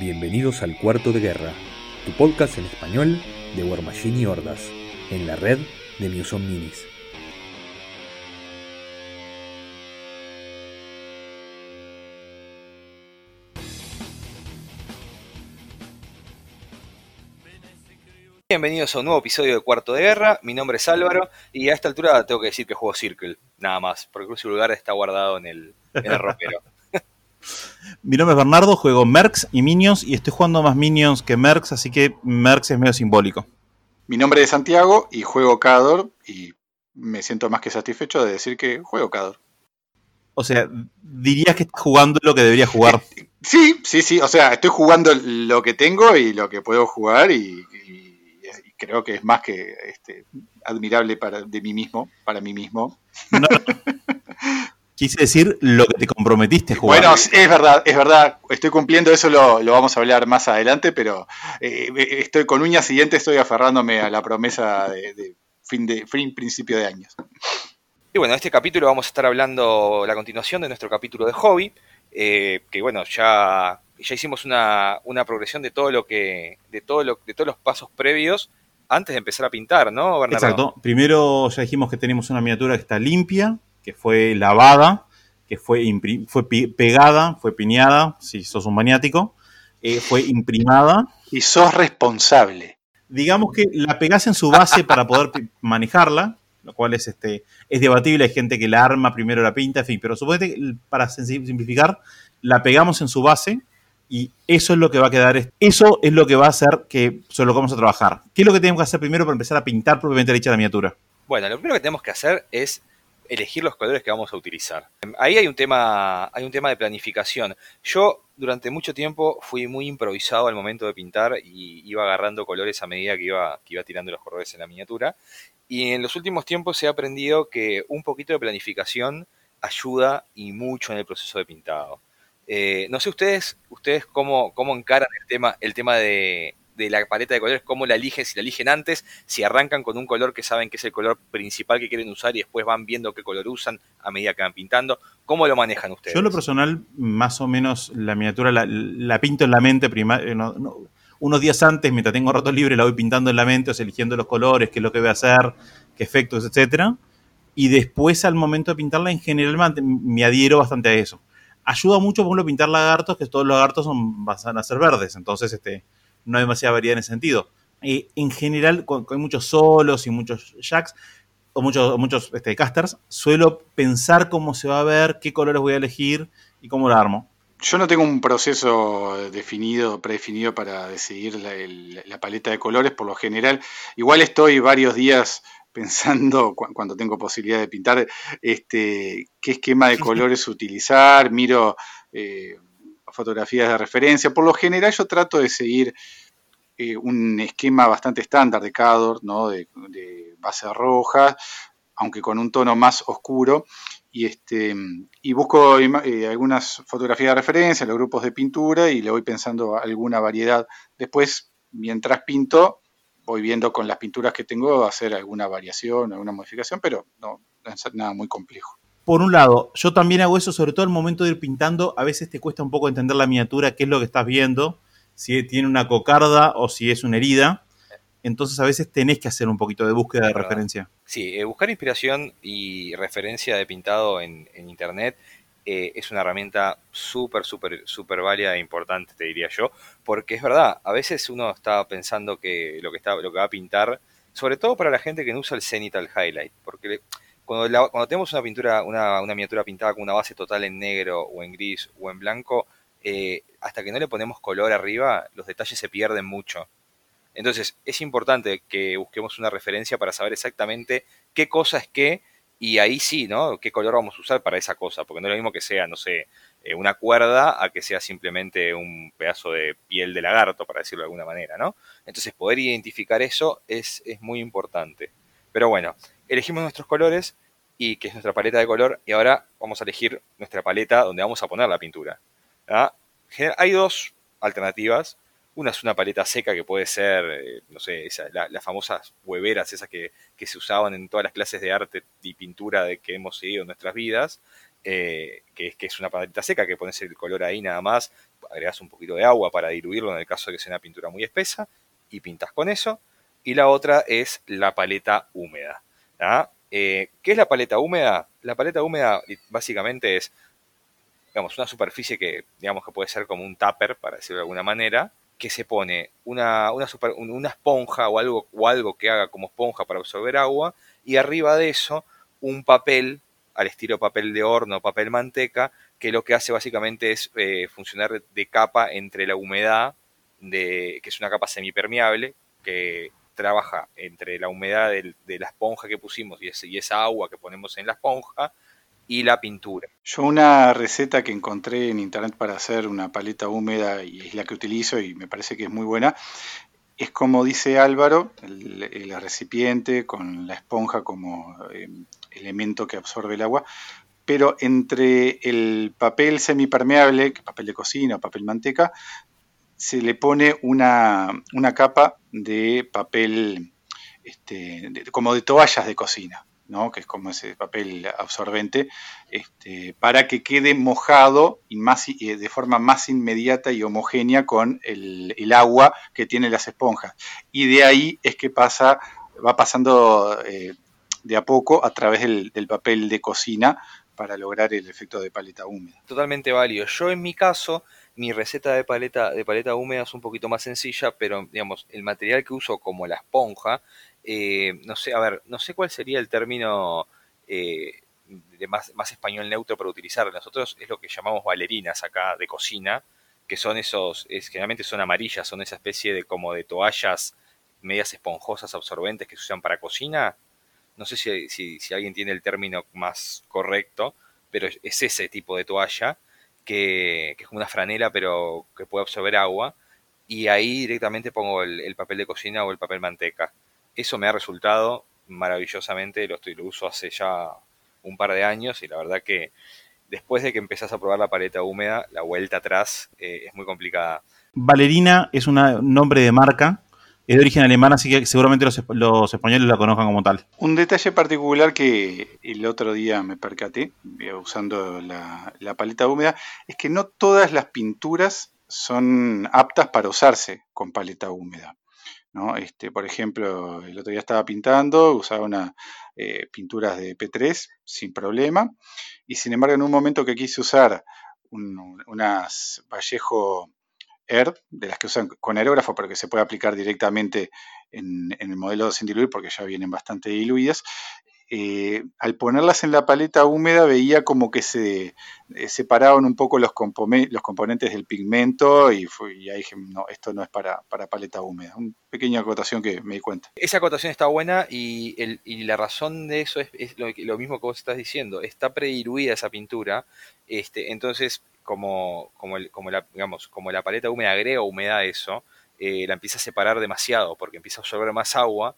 Bienvenidos al Cuarto de Guerra, tu podcast en español de War Machine y Hordas, en la red de Muson Minis. Bienvenidos a un nuevo episodio de Cuarto de Guerra. Mi nombre es Álvaro y a esta altura tengo que decir que juego Circle, nada más, porque Cruz Vulgar está guardado en el, en el ropero. Mi nombre es Bernardo, juego Mercs y Minions y estoy jugando más Minions que Mercs, así que Mercs es medio simbólico. Mi nombre es Santiago y juego Cador y me siento más que satisfecho de decir que juego Cador. O sea, dirías que estás jugando lo que debería jugar. Sí, sí, sí. O sea, estoy jugando lo que tengo y lo que puedo jugar y, y- y creo que es más que este, admirable para de mí mismo, para mí mismo. No, no. Quise decir lo que te comprometiste a jugar. Bueno, es verdad, es verdad. Estoy cumpliendo eso, lo, lo vamos a hablar más adelante, pero eh, estoy con uñas y dientes, estoy aferrándome a la promesa de, de fin de fin principio de años. Y bueno, en este capítulo vamos a estar hablando la continuación de nuestro capítulo de hobby, eh, que bueno, ya, ya hicimos una, una progresión de todo lo que, de todo lo, de todos los pasos previos antes de empezar a pintar, ¿no, Bernardo? Exacto. Primero ya dijimos que tenemos una miniatura que está limpia, que fue lavada, que fue, fue pegada, fue piñada, si sos un maniático, eh, fue imprimada. Y sos responsable. Digamos que la pegás en su base para poder manejarla, lo cual es, este, es debatible. Hay gente que la arma, primero la pinta, en fin, pero suponete que para simplificar, la pegamos en su base y eso es lo que va a quedar, es- eso es lo que va a hacer que sobre lo que vamos a trabajar. ¿Qué es lo que tenemos que hacer primero para empezar a pintar propiamente dicha la miniatura? Bueno, lo primero que tenemos que hacer es elegir los colores que vamos a utilizar. Ahí hay un tema, hay un tema de planificación. Yo durante mucho tiempo fui muy improvisado al momento de pintar y iba agarrando colores a medida que iba, que iba tirando los colores en la miniatura. Y en los últimos tiempos he aprendido que un poquito de planificación ayuda y mucho en el proceso de pintado. Eh, no sé ustedes, ustedes cómo, cómo encaran el tema, el tema de, de la paleta de colores, cómo la eligen, si la eligen antes, si arrancan con un color que saben que es el color principal que quieren usar y después van viendo qué color usan a medida que van pintando. ¿Cómo lo manejan ustedes? Yo lo personal, más o menos, la miniatura la, la pinto en la mente eh, no- no- unos días antes, mientras tengo rato libre, la voy pintando en la mente, o eligiendo los colores, qué es lo que voy a hacer, qué efectos, etcétera. Y después, al momento de pintarla, en general me adhiero bastante a eso. Ayuda mucho, por ejemplo, pintar lagartos, que todos los lagartos son, van a ser verdes, entonces este, no hay demasiada variedad en ese sentido. Eh, en general, con, con muchos solos y muchos jacks, o muchos, o muchos este, casters, suelo pensar cómo se va a ver, qué colores voy a elegir y cómo la armo. Yo no tengo un proceso definido, predefinido para decidir la, el- la paleta de colores por lo general. Igual estoy varios días pensando cu- cuando tengo posibilidad de pintar este, qué esquema de colores utilizar, miro eh, fotografías de referencia. Por lo general yo trato de seguir eh, un esquema bastante estándar de Cador, ¿no? de, de base roja, aunque con un tono más oscuro y este y busco eh, algunas fotografías de referencia, los grupos de pintura y le voy pensando alguna variedad. Después, mientras pinto, voy viendo con las pinturas que tengo hacer alguna variación, alguna modificación, pero no, nada muy complejo. Por un lado, yo también hago eso, sobre todo al momento de ir pintando, a veces te cuesta un poco entender la miniatura, qué es lo que estás viendo, si tiene una cocarda o si es una herida. Entonces a veces tenés que hacer un poquito de búsqueda de referencia. Sí, eh, buscar inspiración y referencia de pintado en, en internet eh, es una herramienta súper, súper, súper válida e importante, te diría yo, porque es verdad, a veces uno está pensando que lo que, está, lo que va a pintar, sobre todo para la gente que no usa el Zenithal Highlight, porque le- cuando, la- tenemos una pintura, una, una miniatura pintada con una base total en negro o en gris o en blanco, eh, hasta que no le ponemos color arriba, los detalles se pierden mucho. Entonces, es importante que busquemos una referencia para saber exactamente qué cosa es qué y ahí sí, ¿no? ¿Qué color vamos a usar para esa cosa? Porque no es lo mismo que sea, no sé, eh, una cuerda a que sea simplemente un pedazo de piel de lagarto, para decirlo de alguna manera, ¿no? Entonces, poder identificar eso es, es muy importante. Pero bueno, elegimos nuestros colores y que es nuestra paleta de color y ahora vamos a elegir nuestra paleta donde vamos a poner la pintura. ¿ah? Hay dos alternativas. Una es una paleta seca que puede ser, eh, no sé, las famosas hueveras, esas que, que se usaban en todas las clases de arte y pintura de que hemos seguido en nuestras vidas, eh, que, es, que es una paleta seca, que pones el color ahí nada más. agregas un poquito de agua para diluirlo en el caso de que sea una pintura muy espesa y pintas con eso. Y la otra es la paleta húmeda. Eh, ¿Qué es la paleta húmeda? La paleta húmeda básicamente es digamos, una superficie que digamos que puede ser como un tupper, para decirlo de alguna manera, que se pone una, una, esponja o algo, o algo que haga como esponja para absorber agua y arriba de eso un papel al estilo papel de horno, papel manteca, que lo que hace básicamente es eh, funcionar de capa entre la humedad, de, que es una capa semipermeable, que trabaja entre la humedad de la esponja que pusimos y, esa agua que ponemos en la esponja y la pintura. Yo una receta que encontré en internet para hacer una paleta húmeda y es la que utilizo y me parece que es muy buena, es como dice Álvaro, el, recipiente con la esponja como eh, elemento que absorbe el agua, pero entre el papel semipermeable, papel de cocina o papel manteca, se le pone una, capa de papel este, como de toallas de cocina. ¿no? que es como ese papel absorbente, este, para que quede mojado y más, de forma más inmediata y homogénea con el, agua que tienen las esponjas. Y de ahí es que pasa, va pasando eh, de a poco a través del, papel de cocina para lograr el efecto de paleta húmeda. Totalmente válido. Yo en mi caso, mi receta de paleta, de paleta húmeda es un poquito más sencilla, pero digamos, el material que uso como la esponja eh, no sé, a ver, no sé cuál sería el término eh, de más, más, español neutro para utilizar. Nosotros es lo que llamamos bailarinas acá de cocina, que son esos, es, generalmente son amarillas, son esa especie de como de toallas medias esponjosas absorbentes que se usan para cocina. No sé si, si, alguien tiene el término más correcto, pero es ese tipo de toalla que, es como una franela pero que puede absorber agua y ahí directamente pongo el papel de cocina o el papel manteca eso me ha resultado maravillosamente, lo, estoy, lo uso hace ya un par de años y la verdad que después de que empezás a probar la paleta húmeda, la vuelta atrás eh, es muy complicada. Valerina es un nombre de marca, es de origen alemán, así que seguramente los, españoles la conozcan como tal. Un detalle particular que el otro día me percaté, eh, usando la, paleta húmeda, es que no todas las pinturas son aptas para usarse con paleta húmeda. Este, por ejemplo, el otro día estaba pintando, usaba unas eh, pinturas de P3 sin problema, y sin embargo en un momento que quise usar unas Vallejo Air, de las que usan con aerógrafo, pero que se puede aplicar directamente en, en el modelo sin diluir porque ya vienen bastante diluidas, eh, al ponerlas en la paleta húmeda veía como que se eh, separaban un poco los, componentes del pigmento y, ahí dije, no, esto no es para, paleta húmeda. Una pequeña acotación que me di cuenta. Esa acotación está buena y, la razón de eso es, lo, mismo que vos estás diciendo. Está prediluida esa pintura, este, entonces como, como, como, la, digamos, como la paleta húmeda agrega humedad a eso, eh, la empieza a separar demasiado porque empieza a absorber más agua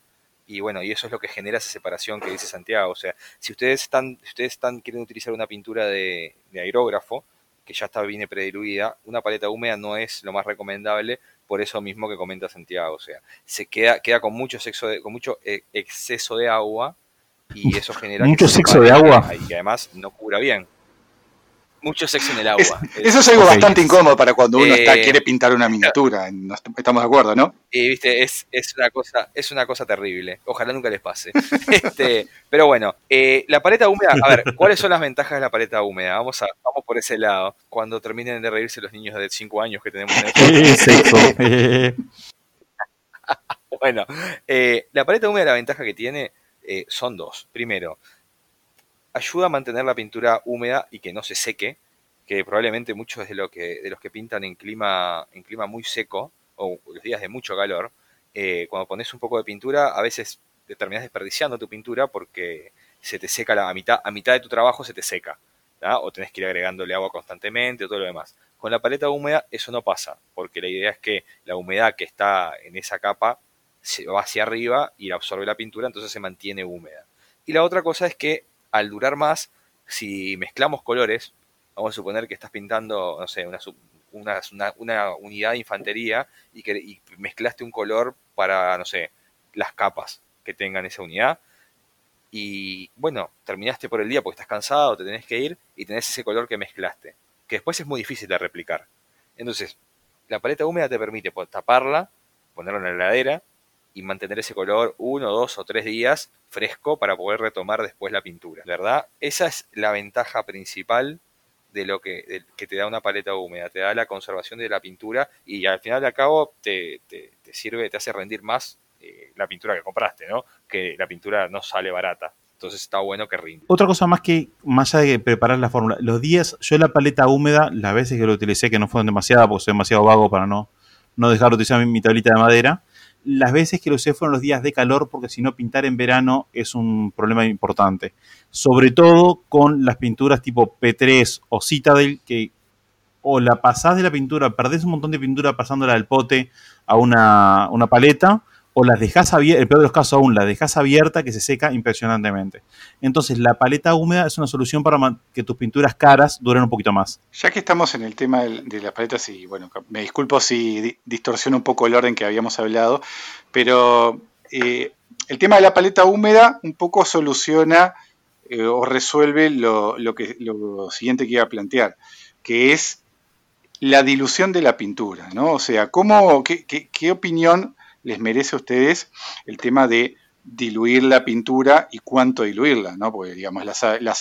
y bueno, y eso es lo que genera esa separación que dice Santiago. O sea, si ustedes están, si ustedes están, quieren utilizar una pintura de, aerógrafo, que ya está bien prediluida, una paleta húmeda no es lo más recomendable, por eso mismo que comenta Santiago. O sea, se queda, queda con mucho sexo de, con mucho eh, exceso de agua y eso genera mucho sexo de agua y además no cura bien mucho sexo en el agua. eso es algo bastante incómodo para cuando uno está, eh, quiere pintar una miniatura. estamos de acuerdo, ¿no? Y viste, es, una cosa, es una cosa terrible. Ojalá nunca les pase. este, pero bueno, eh, la paleta húmeda, a ver, ¿cuáles son las ventajas de la paleta húmeda? Vamos a, vamos por ese lado. Cuando terminen de reírse los niños de 5 años que tenemos en el sexo. bueno, eh, la paleta húmeda, la ventaja que tiene son dos. Primero, ayuda a mantener la pintura húmeda y que no se seque, que probablemente muchos de, los que pintan en clima, en clima muy seco o los días de mucho calor, eh, cuando pones un poco de pintura, a veces te terminas desperdiciando tu pintura porque se te seca la, a, mitad, a mitad de tu trabajo se te seca, o tenés que ir agregándole agua constantemente o todo lo demás. Con la paleta húmeda eso no pasa, porque la idea es que la humedad que está en esa capa se va hacia arriba y absorbe la pintura, entonces se mantiene húmeda. Y la otra cosa es que al durar más, si mezclamos colores, vamos a suponer que estás pintando, no sé, una, unidad de infantería y que mezclaste un color para, no sé, las capas que tengan esa unidad. Y bueno, terminaste por el día porque estás cansado, te tenés que ir y tenés ese color que mezclaste, que después es muy difícil de replicar. Entonces, la paleta húmeda te permite taparla, ponerla en la heladera y mantener ese color uno, dos o tres días fresco para poder retomar después la pintura, ¿verdad? Esa es la ventaja principal de lo que, que te da una paleta húmeda, te da la conservación de la pintura y al final de cabo te, te, sirve, te hace rendir más eh, la pintura que compraste, ¿no? Que la pintura no sale barata. Entonces está bueno que rinde. Otra cosa más que, más allá de preparar la fórmula, los días, yo la paleta húmeda, las veces que lo utilicé, que no fueron demasiadas, porque soy demasiado vago para no, no dejar de utilizar mi, mi tablita de madera, las veces que lo usé fueron los días de calor, porque si no pintar en verano es un problema importante. Sobre todo con las pinturas tipo P3 o Citadel, que o la pasás de la pintura, perdés un montón de pintura pasándola del pote a una, una paleta, o las dejas abierta, el peor de los casos aún, la dejas abierta que se seca impresionantemente. Entonces, la paleta húmeda es una solución para que tus pinturas caras duren un poquito más. Ya que estamos en el tema de las paletas, y bueno, me disculpo si distorsiono un poco el orden que habíamos hablado, pero eh, el tema de la paleta húmeda un poco soluciona eh, o resuelve lo, que, lo siguiente que iba a plantear, que es la dilución de la pintura, ¿no? O sea, ¿cómo, qué, qué opinión les merece a ustedes el tema de diluir la pintura y cuánto diluirla, ¿no? Porque, digamos, la,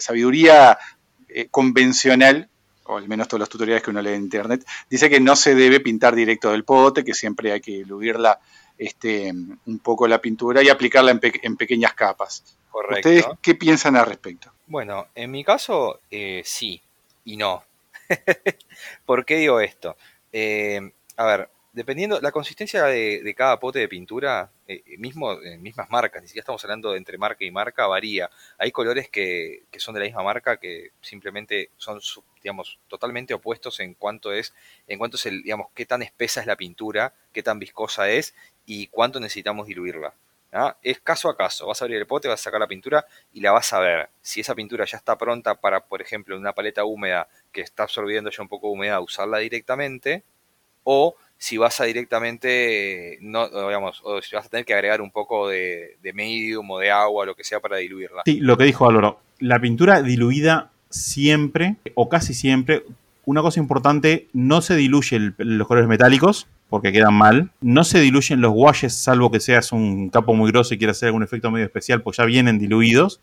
sabiduría eh, convencional, o al menos todos los tutoriales que uno lee en internet, dice que no se debe pintar directo del pote, que siempre hay que diluirla este, un poco la pintura y aplicarla en, pequeñas capas. Correcto. ¿Ustedes qué piensan al respecto? Bueno, en mi caso, eh, sí y no. ¿Por qué digo esto? Eh, a ver, dependiendo, la consistencia de, cada pote de pintura, eh, mismo en mismas marcas, ni siquiera estamos hablando entre marca y marca, varía. Hay colores que, que, son de la misma marca que simplemente son, digamos, totalmente opuestos en cuanto es, en cuanto es el, digamos, qué tan espesa es la pintura, qué tan viscosa es y cuánto necesitamos diluirla. Es caso a caso. Vas a abrir el pote, vas a sacar la pintura y la vas a ver. Si esa pintura ya está pronta para, por ejemplo, una paleta húmeda que está absorbiendo ya un poco de humedad, usarla directamente, o si vas a directamente, no, digamos, o si vas a tener que agregar un poco de, medium o de agua, lo que sea, para diluirla. Sí, lo que dijo Álvaro, la pintura diluida siempre, o casi siempre, una cosa importante, no se diluye los colores metálicos, porque quedan mal. No se diluyen los washes, salvo que seas un capo muy grosso y quieras hacer algún efecto medio especial, pues ya vienen diluidos.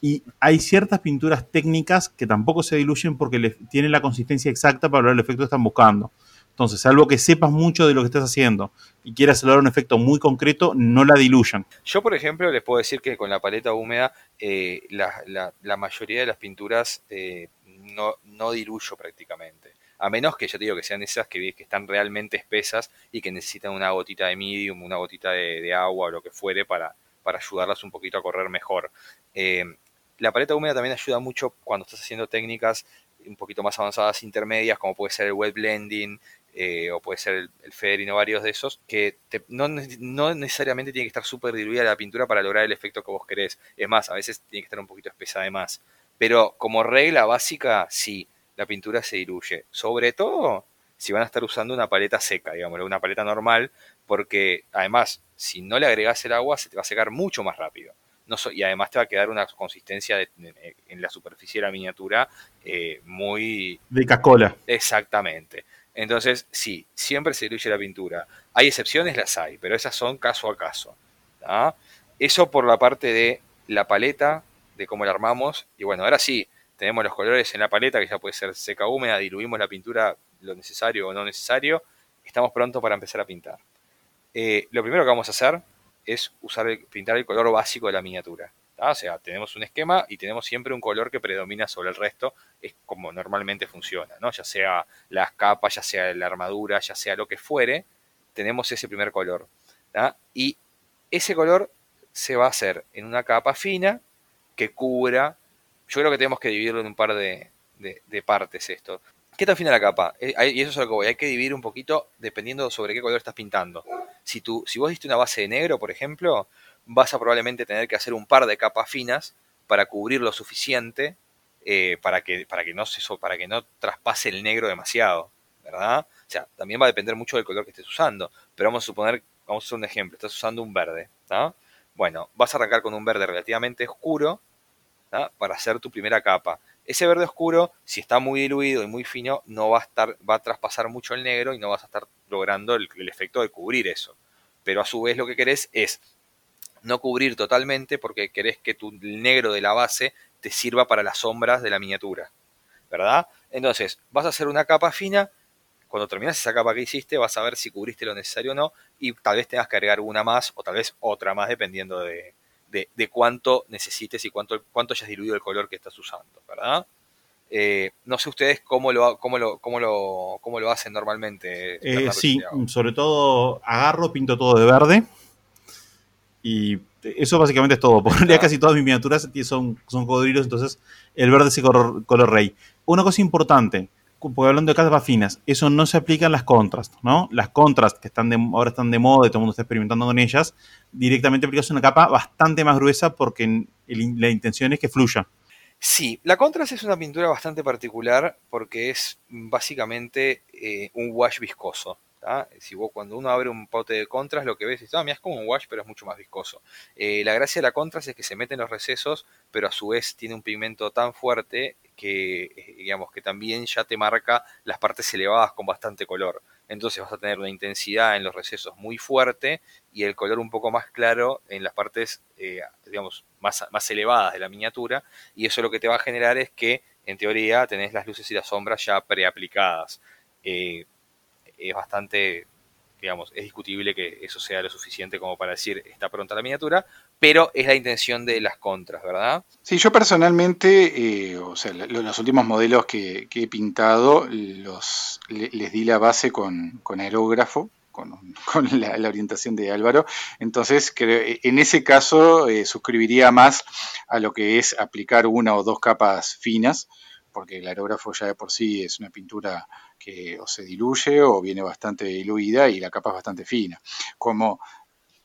Y hay ciertas pinturas técnicas que tampoco se diluyen porque tienen la consistencia exacta para lograr el efecto que están buscando. Entonces, salvo que sepas mucho de lo que estás haciendo y quieras lograr un efecto muy concreto, no la diluyan. Yo, por ejemplo, les puedo decir que con la paleta húmeda, eh, la, mayoría de las pinturas eh, no, no diluyo prácticamente. A menos que, ya te digo, que sean esas que, que están realmente espesas y que necesitan una gotita de medium, una gotita de, agua o lo que fuere para, para ayudarlas un poquito a correr mejor. Eh, la paleta húmeda también ayuda mucho cuando estás haciendo técnicas un poquito más avanzadas intermedias, como puede ser el wet blending, eh, o puede ser el, el o varios de esos, que no, necesariamente tiene que estar súper diluida la pintura para lograr el efecto que vos querés. Es más, a veces tiene que estar un poquito espesa de más. Pero como regla básica, sí, la pintura se diluye. Sobre todo si van a estar usando una paleta seca, digamos, una paleta normal, porque además, si no le agregás el agua, se te va a secar mucho más rápido. No y además te va a quedar una consistencia en la superficie de la miniatura eh, muy... De cacola. Exactamente. Entonces, sí, siempre se diluye la pintura. Hay excepciones, las hay, pero esas son caso a caso. Eso por la parte de la paleta, de cómo la armamos. Y bueno, ahora sí, tenemos los colores en la paleta, que ya puede ser seca húmeda, diluimos la pintura lo necesario o no necesario. Estamos prontos para empezar a pintar. Eh, lo primero que vamos a hacer es usar pintar el color básico de la miniatura. O sea, tenemos un esquema y tenemos siempre un color que predomina sobre el resto, es como normalmente funciona, ¿no? Ya sea las capas, ya sea la armadura, ya sea lo que fuere, tenemos ese primer color. Y ese color se va a hacer en una capa fina que cubra. Yo creo que tenemos que dividirlo en un par de, partes esto. ¿Qué tan fina la capa? Eh, y eso es lo que voy. Hay que dividir un poquito dependiendo sobre qué color estás pintando. Si, tú, si vos diste una base de negro, por ejemplo, vas a probablemente tener que hacer un par de capas finas para cubrir lo suficiente eh, para, que, para, que no se, para que no traspase el negro demasiado, ¿verdad? O sea, también va a depender mucho del color que estés usando, pero vamos a suponer, vamos a hacer un ejemplo, estás usando un verde, Bueno, vas a arrancar con un verde relativamente oscuro para hacer tu primera capa. ese verde oscuro, si está muy diluido y muy fino, no va a estar, va a traspasar mucho el negro y no vas a estar logrando el, efecto de cubrir eso. Pero a su vez lo que querés es no cubrir totalmente porque querés que tu negro de la base te sirva para las sombras de la miniatura. ¿Verdad? Entonces, vas a hacer una capa fina. Cuando terminas esa capa que hiciste, vas a ver si cubriste lo necesario o no. Y tal vez tengas que agregar una más o tal vez otra más, dependiendo de, de, cuánto necesites y cuánto, cuánto hayas diluido el color que estás usando, ¿verdad? Eh, no sé ustedes cómo lo, cómo lo, cómo lo, cómo lo hacen normalmente. Eh, sí, sobre todo agarro, pinto todo de verde. Y eso básicamente es todo. Por ya casi todas mis miniaturas son, son cocodrilos, entonces el verde es el color, color rey. Una cosa importante, porque hablando de capas finas, eso no se aplica en las contrast, ¿no? Las contrast que están de, ahora están de moda y todo el mundo está experimentando con ellas, directamente aplicas una capa bastante más gruesa porque la intención es que fluya. Sí, la contrast es una pintura bastante particular porque es básicamente eh, un wash viscoso. Si vos cuando uno abre un pote de contrast lo que ves es, ah, es como un wash pero es mucho más viscoso. Eh, la gracia de la contrast es que se mete en los recesos pero a su vez tiene un pigmento tan fuerte que, eh, digamos, que también ya te marca las partes elevadas con bastante color. Entonces vas a tener una intensidad en los recesos muy fuerte y el color un poco más claro en las partes, eh, digamos, más, más elevadas de la miniatura. Y eso lo que te va a generar es que, en teoría, tenés las luces y las sombras ya preaplicadas. Eh, es bastante digamos, es discutible que eso sea lo suficiente como para decir está pronta la miniatura, pero es la intención de las contras, ¿verdad? Sí, yo personalmente, eh, o sea, los últimos modelos que, he pintado, los, les di la base con, aerógrafo, con, la, orientación de Álvaro. Entonces, en ese caso, eh, suscribiría más a lo que es aplicar una o dos capas finas, porque el aerógrafo ya de por sí es una pintura que o se diluye o viene bastante diluida y la capa es bastante fina. Como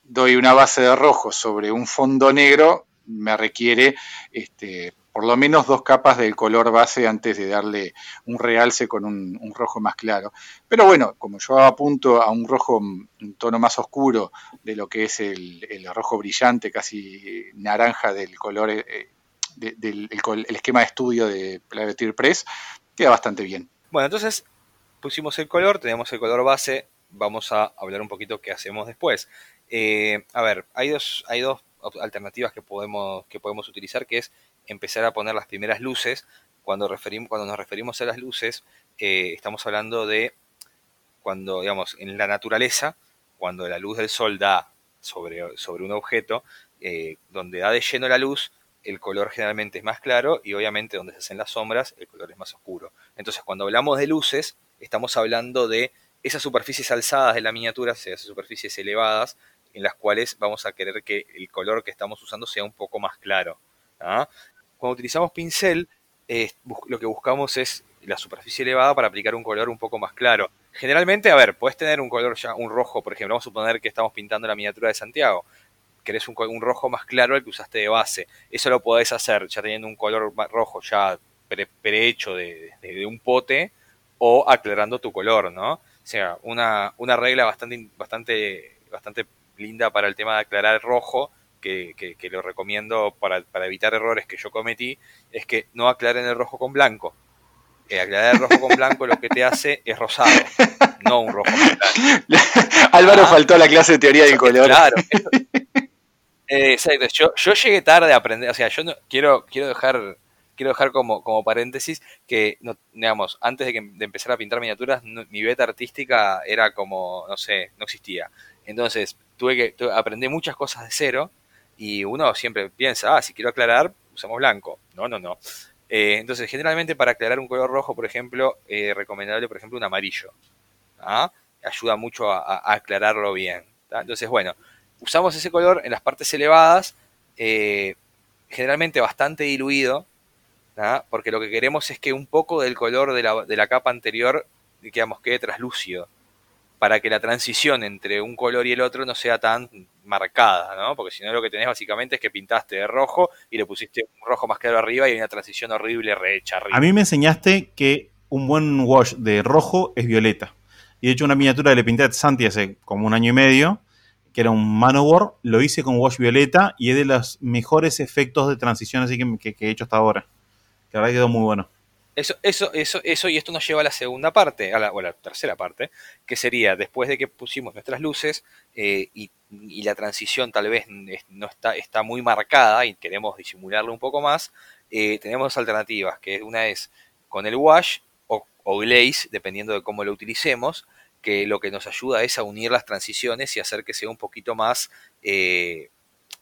doy una base de rojo sobre un fondo negro, me requiere este, por lo menos dos capas del color base antes de darle un realce con un, rojo más claro. Pero bueno, como yo apunto a un rojo, un tono más oscuro de lo que es el, rojo brillante, casi naranja del color, eh, del el, esquema de estudio de Plavetir Press, queda bastante bien. Bueno, entonces pusimos el color, tenemos el color base, vamos a hablar un poquito qué hacemos después. Eh, a ver, hay dos, hay dos alternativas que podemos, que podemos utilizar, que es empezar a poner las primeras luces. Cuando, referimos, cuando nos referimos a las luces, eh, estamos hablando de cuando, digamos, en la naturaleza, cuando la luz del sol da sobre, sobre un objeto, eh, donde da de lleno la luz, el color generalmente es más claro y obviamente donde se hacen las sombras, el color es más oscuro. Entonces, cuando hablamos de luces, estamos hablando de esas superficies alzadas de la miniatura, esas superficies elevadas, en las cuales vamos a querer que el color que estamos usando sea un poco más claro. ¿ah? Cuando utilizamos pincel, lo que buscamos es la superficie elevada para aplicar un color un poco más claro. Generalmente, a ver, puedes tener un color ya, un rojo, por ejemplo, vamos a suponer que estamos pintando la miniatura de Santiago. Querés un, un rojo más claro al que usaste de base. Eso lo podés hacer ya teniendo un color rojo ya prehecho de, de un pote o aclarando tu color, ¿no? O sea, una, una regla bastante, bastante, bastante linda para el tema de aclarar el rojo, que, que, lo recomiendo para, para, evitar errores que yo cometí, es que no aclaren el rojo con blanco. Eh, aclarar el rojo con blanco lo que te hace es rosado, no un rojo Álvaro ah. faltó a la clase de teoría del color. Claro. Eh, exacto. Yo, yo llegué tarde a aprender, o sea, yo no, quiero, quiero dejar quiero dejar como, como paréntesis que, digamos, antes de, que, de empezar a pintar miniaturas, mi beta artística era como, no sé, no existía. Entonces, tuve que aprender muchas cosas de cero y uno siempre piensa, ah, si quiero aclarar, usamos blanco. No, no, no. Eh, entonces, generalmente para aclarar un color rojo, por ejemplo, eh, recomendable, por ejemplo, un amarillo. ¿ah? Ayuda mucho a, aclararlo bien. Entonces, bueno, usamos ese color en las partes elevadas, eh, generalmente bastante diluido, porque lo que queremos es que un poco del color de la, de la capa anterior digamos, quede traslúcido, para que la transición entre un color y el otro no sea tan marcada, ¿no? Porque si no lo que tenés básicamente es que pintaste de rojo y le pusiste un rojo más claro arriba y hay una transición horrible rehecha arriba. A mí me enseñaste que un buen wash de rojo es violeta. Y de hecho una miniatura que le pinté a Santi hace como un año y medio, que era un Manowar, lo hice con wash violeta y es de los mejores efectos de transición así que he hecho hasta ahora. La verdad quedó muy bueno. Eso, eso, eso, eso, y esto nos lleva a la segunda parte, o a la tercera parte, que sería después de que pusimos nuestras luces eh, y, la transición tal vez no está, está muy marcada y queremos disimularlo un poco más, eh, tenemos dos alternativas, que una es con el wash o, o, glaze, dependiendo de cómo lo utilicemos, que lo que nos ayuda es a unir las transiciones y hacer que sea un poquito más, eh,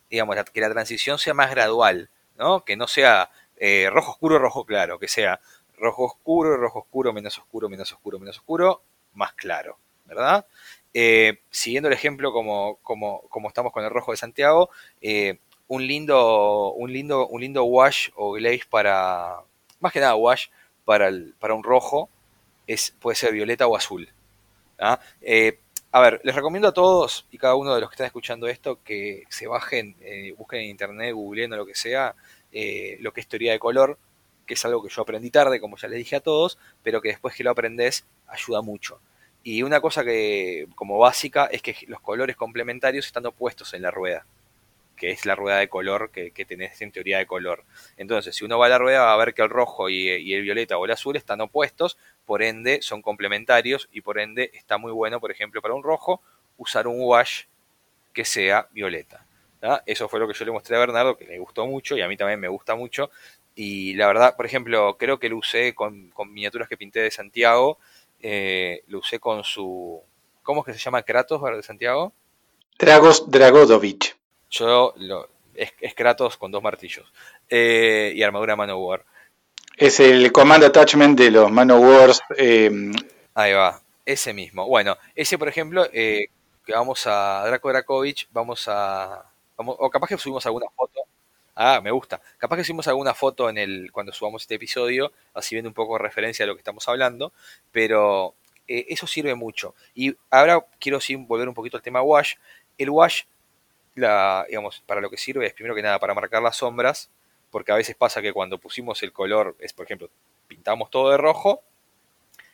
digamos, que la transición sea más gradual, ¿no? Que no sea eh, rojo oscuro, rojo claro, que sea rojo oscuro, rojo oscuro, menos oscuro, menos oscuro, menos oscuro, más claro, ¿verdad? Eh, siguiendo el ejemplo como, como, como, estamos con el rojo de Santiago, eh, un, lindo, un, lindo, un lindo wash o glaze para, más que nada wash para, el, para un rojo, es, puede ser violeta o azul. ¿ah? A ver, les recomiendo a todos y cada uno de los que están escuchando esto que se bajen, busquen en internet, googleen o lo que sea, eh, lo que es teoría de color, que es algo que yo aprendí tarde, como ya les dije a todos, pero que después que lo aprendes ayuda mucho. Y una cosa que como básica es que los colores complementarios están opuestos en la rueda, que es la rueda de color que, tenés en teoría de color. Entonces, si uno va a la rueda va a ver que el rojo y el violeta o el azul están opuestos, por ende son complementarios y por ende está muy bueno, por ejemplo, para un rojo, usar un wash que sea violeta. ¿Tá? Eso fue lo que yo le mostré a Bernardo, que le gustó mucho y a mí también me gusta mucho. Y la verdad, por ejemplo, creo que lo usé con, con miniaturas que pinté de Santiago. Eh, lo usé con su. ¿Cómo es que se llama Kratos de Santiago? Dragos Dragodovich. Yo lo, es, es, Kratos con dos martillos. Eh, y armadura Manowar. Es el Command Attachment de los Manowars. Eh... Ahí va, ese mismo. Bueno, ese por ejemplo, eh, que vamos a Draco Drakovich, vamos a. O capaz que subimos alguna foto Ah, me gusta. Capaz que hicimos alguna foto en el cuando subamos este episodio, así viendo un poco de referencia a lo que estamos hablando, pero eh, eso sirve mucho. Y ahora quiero volver un poquito al tema wash. El wash, digamos, para lo que sirve es primero que nada para marcar las sombras, porque a veces pasa que cuando pusimos el color, es por ejemplo, pintamos todo de rojo,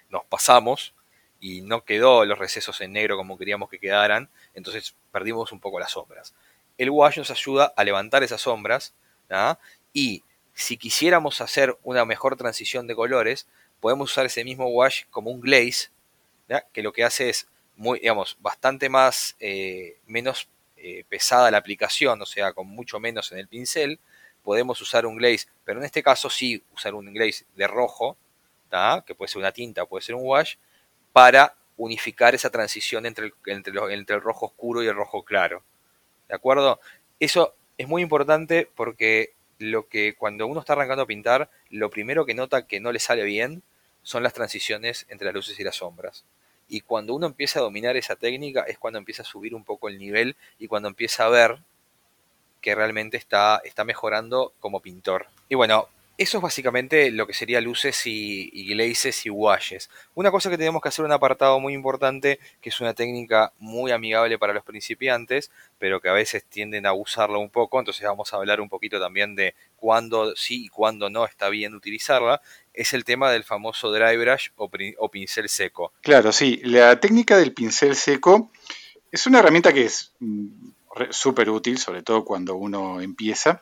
nos pasamos y no quedó los recesos en negro como queríamos que quedaran, entonces perdimos un poco las sombras el wash nos ayuda a levantar esas sombras y si quisiéramos hacer una mejor transición de colores, podemos usar ese mismo wash como un glaze, que lo que hace es muy, digamos, bastante más, eh, menos eh, pesada la aplicación, o sea, con mucho menos en el pincel. Podemos usar un glaze, pero en este caso sí usar un glaze de rojo, ¿no? que puede ser una tinta, puede ser un wash, para unificar esa transición entre el rojo oscuro y el rojo claro. ¿De acuerdo? Eso es muy importante porque lo que cuando uno está arrancando a pintar, lo primero que nota que no le sale bien son las transiciones entre las luces y las sombras. Y cuando uno empieza a dominar esa técnica es cuando empieza a subir un poco el nivel y cuando empieza a ver que realmente está, está mejorando como pintor. Y bueno, eso es básicamente lo que sería luces y, y, glazes y washes. Una cosa que tenemos que hacer un apartado muy importante, que es una técnica muy amigable para los principiantes, pero que a veces tienden a usarla un poco, entonces vamos a hablar un poquito también de cuándo sí y cuándo no está bien utilizarla, es el tema del famoso dry brush o, o pincel seco. Claro, sí, la técnica del pincel seco es una herramienta que es súper útil, sobre todo cuando uno empieza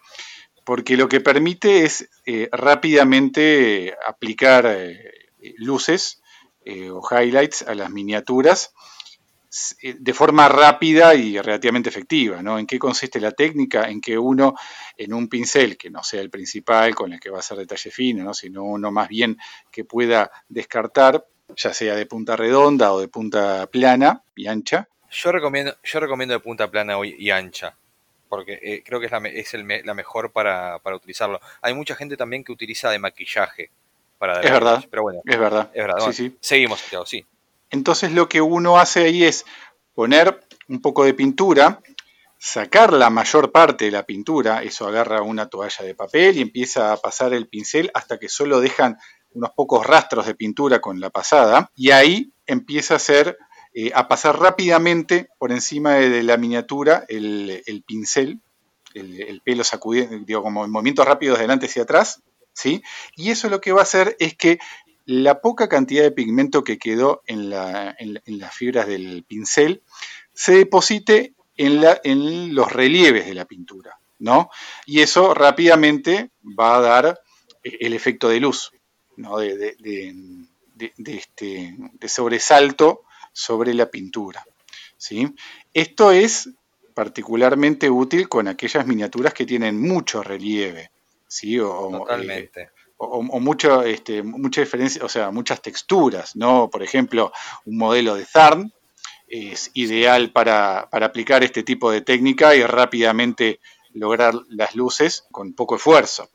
porque lo que permite es eh, rápidamente aplicar eh, luces eh, o highlights a las miniaturas de forma rápida y relativamente efectiva. ¿no? ¿En qué consiste la técnica? En que uno, en un pincel que no sea el principal con el que va a hacer detalle fino, ¿no? sino uno más bien que pueda descartar, ya sea de punta redonda o de punta plana y ancha. Yo recomiendo, yo recomiendo de punta plana y ancha porque eh, creo que es, la, es el, la mejor para, para, utilizarlo. Hay mucha gente también que utiliza de maquillaje para dar Es verdad, maquillaje, pero bueno, es verdad. Es verdad. Sí, Bueno, sí. Seguimos, Santiago, sí. Entonces lo que uno hace ahí es poner un poco de pintura, sacar la mayor parte de la pintura, eso agarra una toalla de papel y empieza a pasar el pincel hasta que solo dejan unos pocos rastros de pintura con la pasada y ahí empieza a hacer eh, a pasar rápidamente por encima de, la miniatura el, el pincel, el, el, pelo sacudiendo, digo, como en movimientos rápidos de adelante hacia atrás, ¿sí? Y eso lo que va a hacer es que la poca cantidad de pigmento que quedó en, la, en, en las fibras del pincel se deposite en, los relieves de la pintura, ¿no? Y eso rápidamente va a dar el efecto de luz, ¿no? de, este, de sobresalto sobre la pintura. ¿sí? Esto es particularmente útil con aquellas miniaturas que tienen mucho relieve, ¿sí? O, Totalmente. Eh, o, mucho, este, mucha diferencia, o sea, muchas texturas, ¿no? Por ejemplo, un modelo de Zarn es ideal para, para aplicar este tipo de técnica y rápidamente lograr las luces con poco esfuerzo.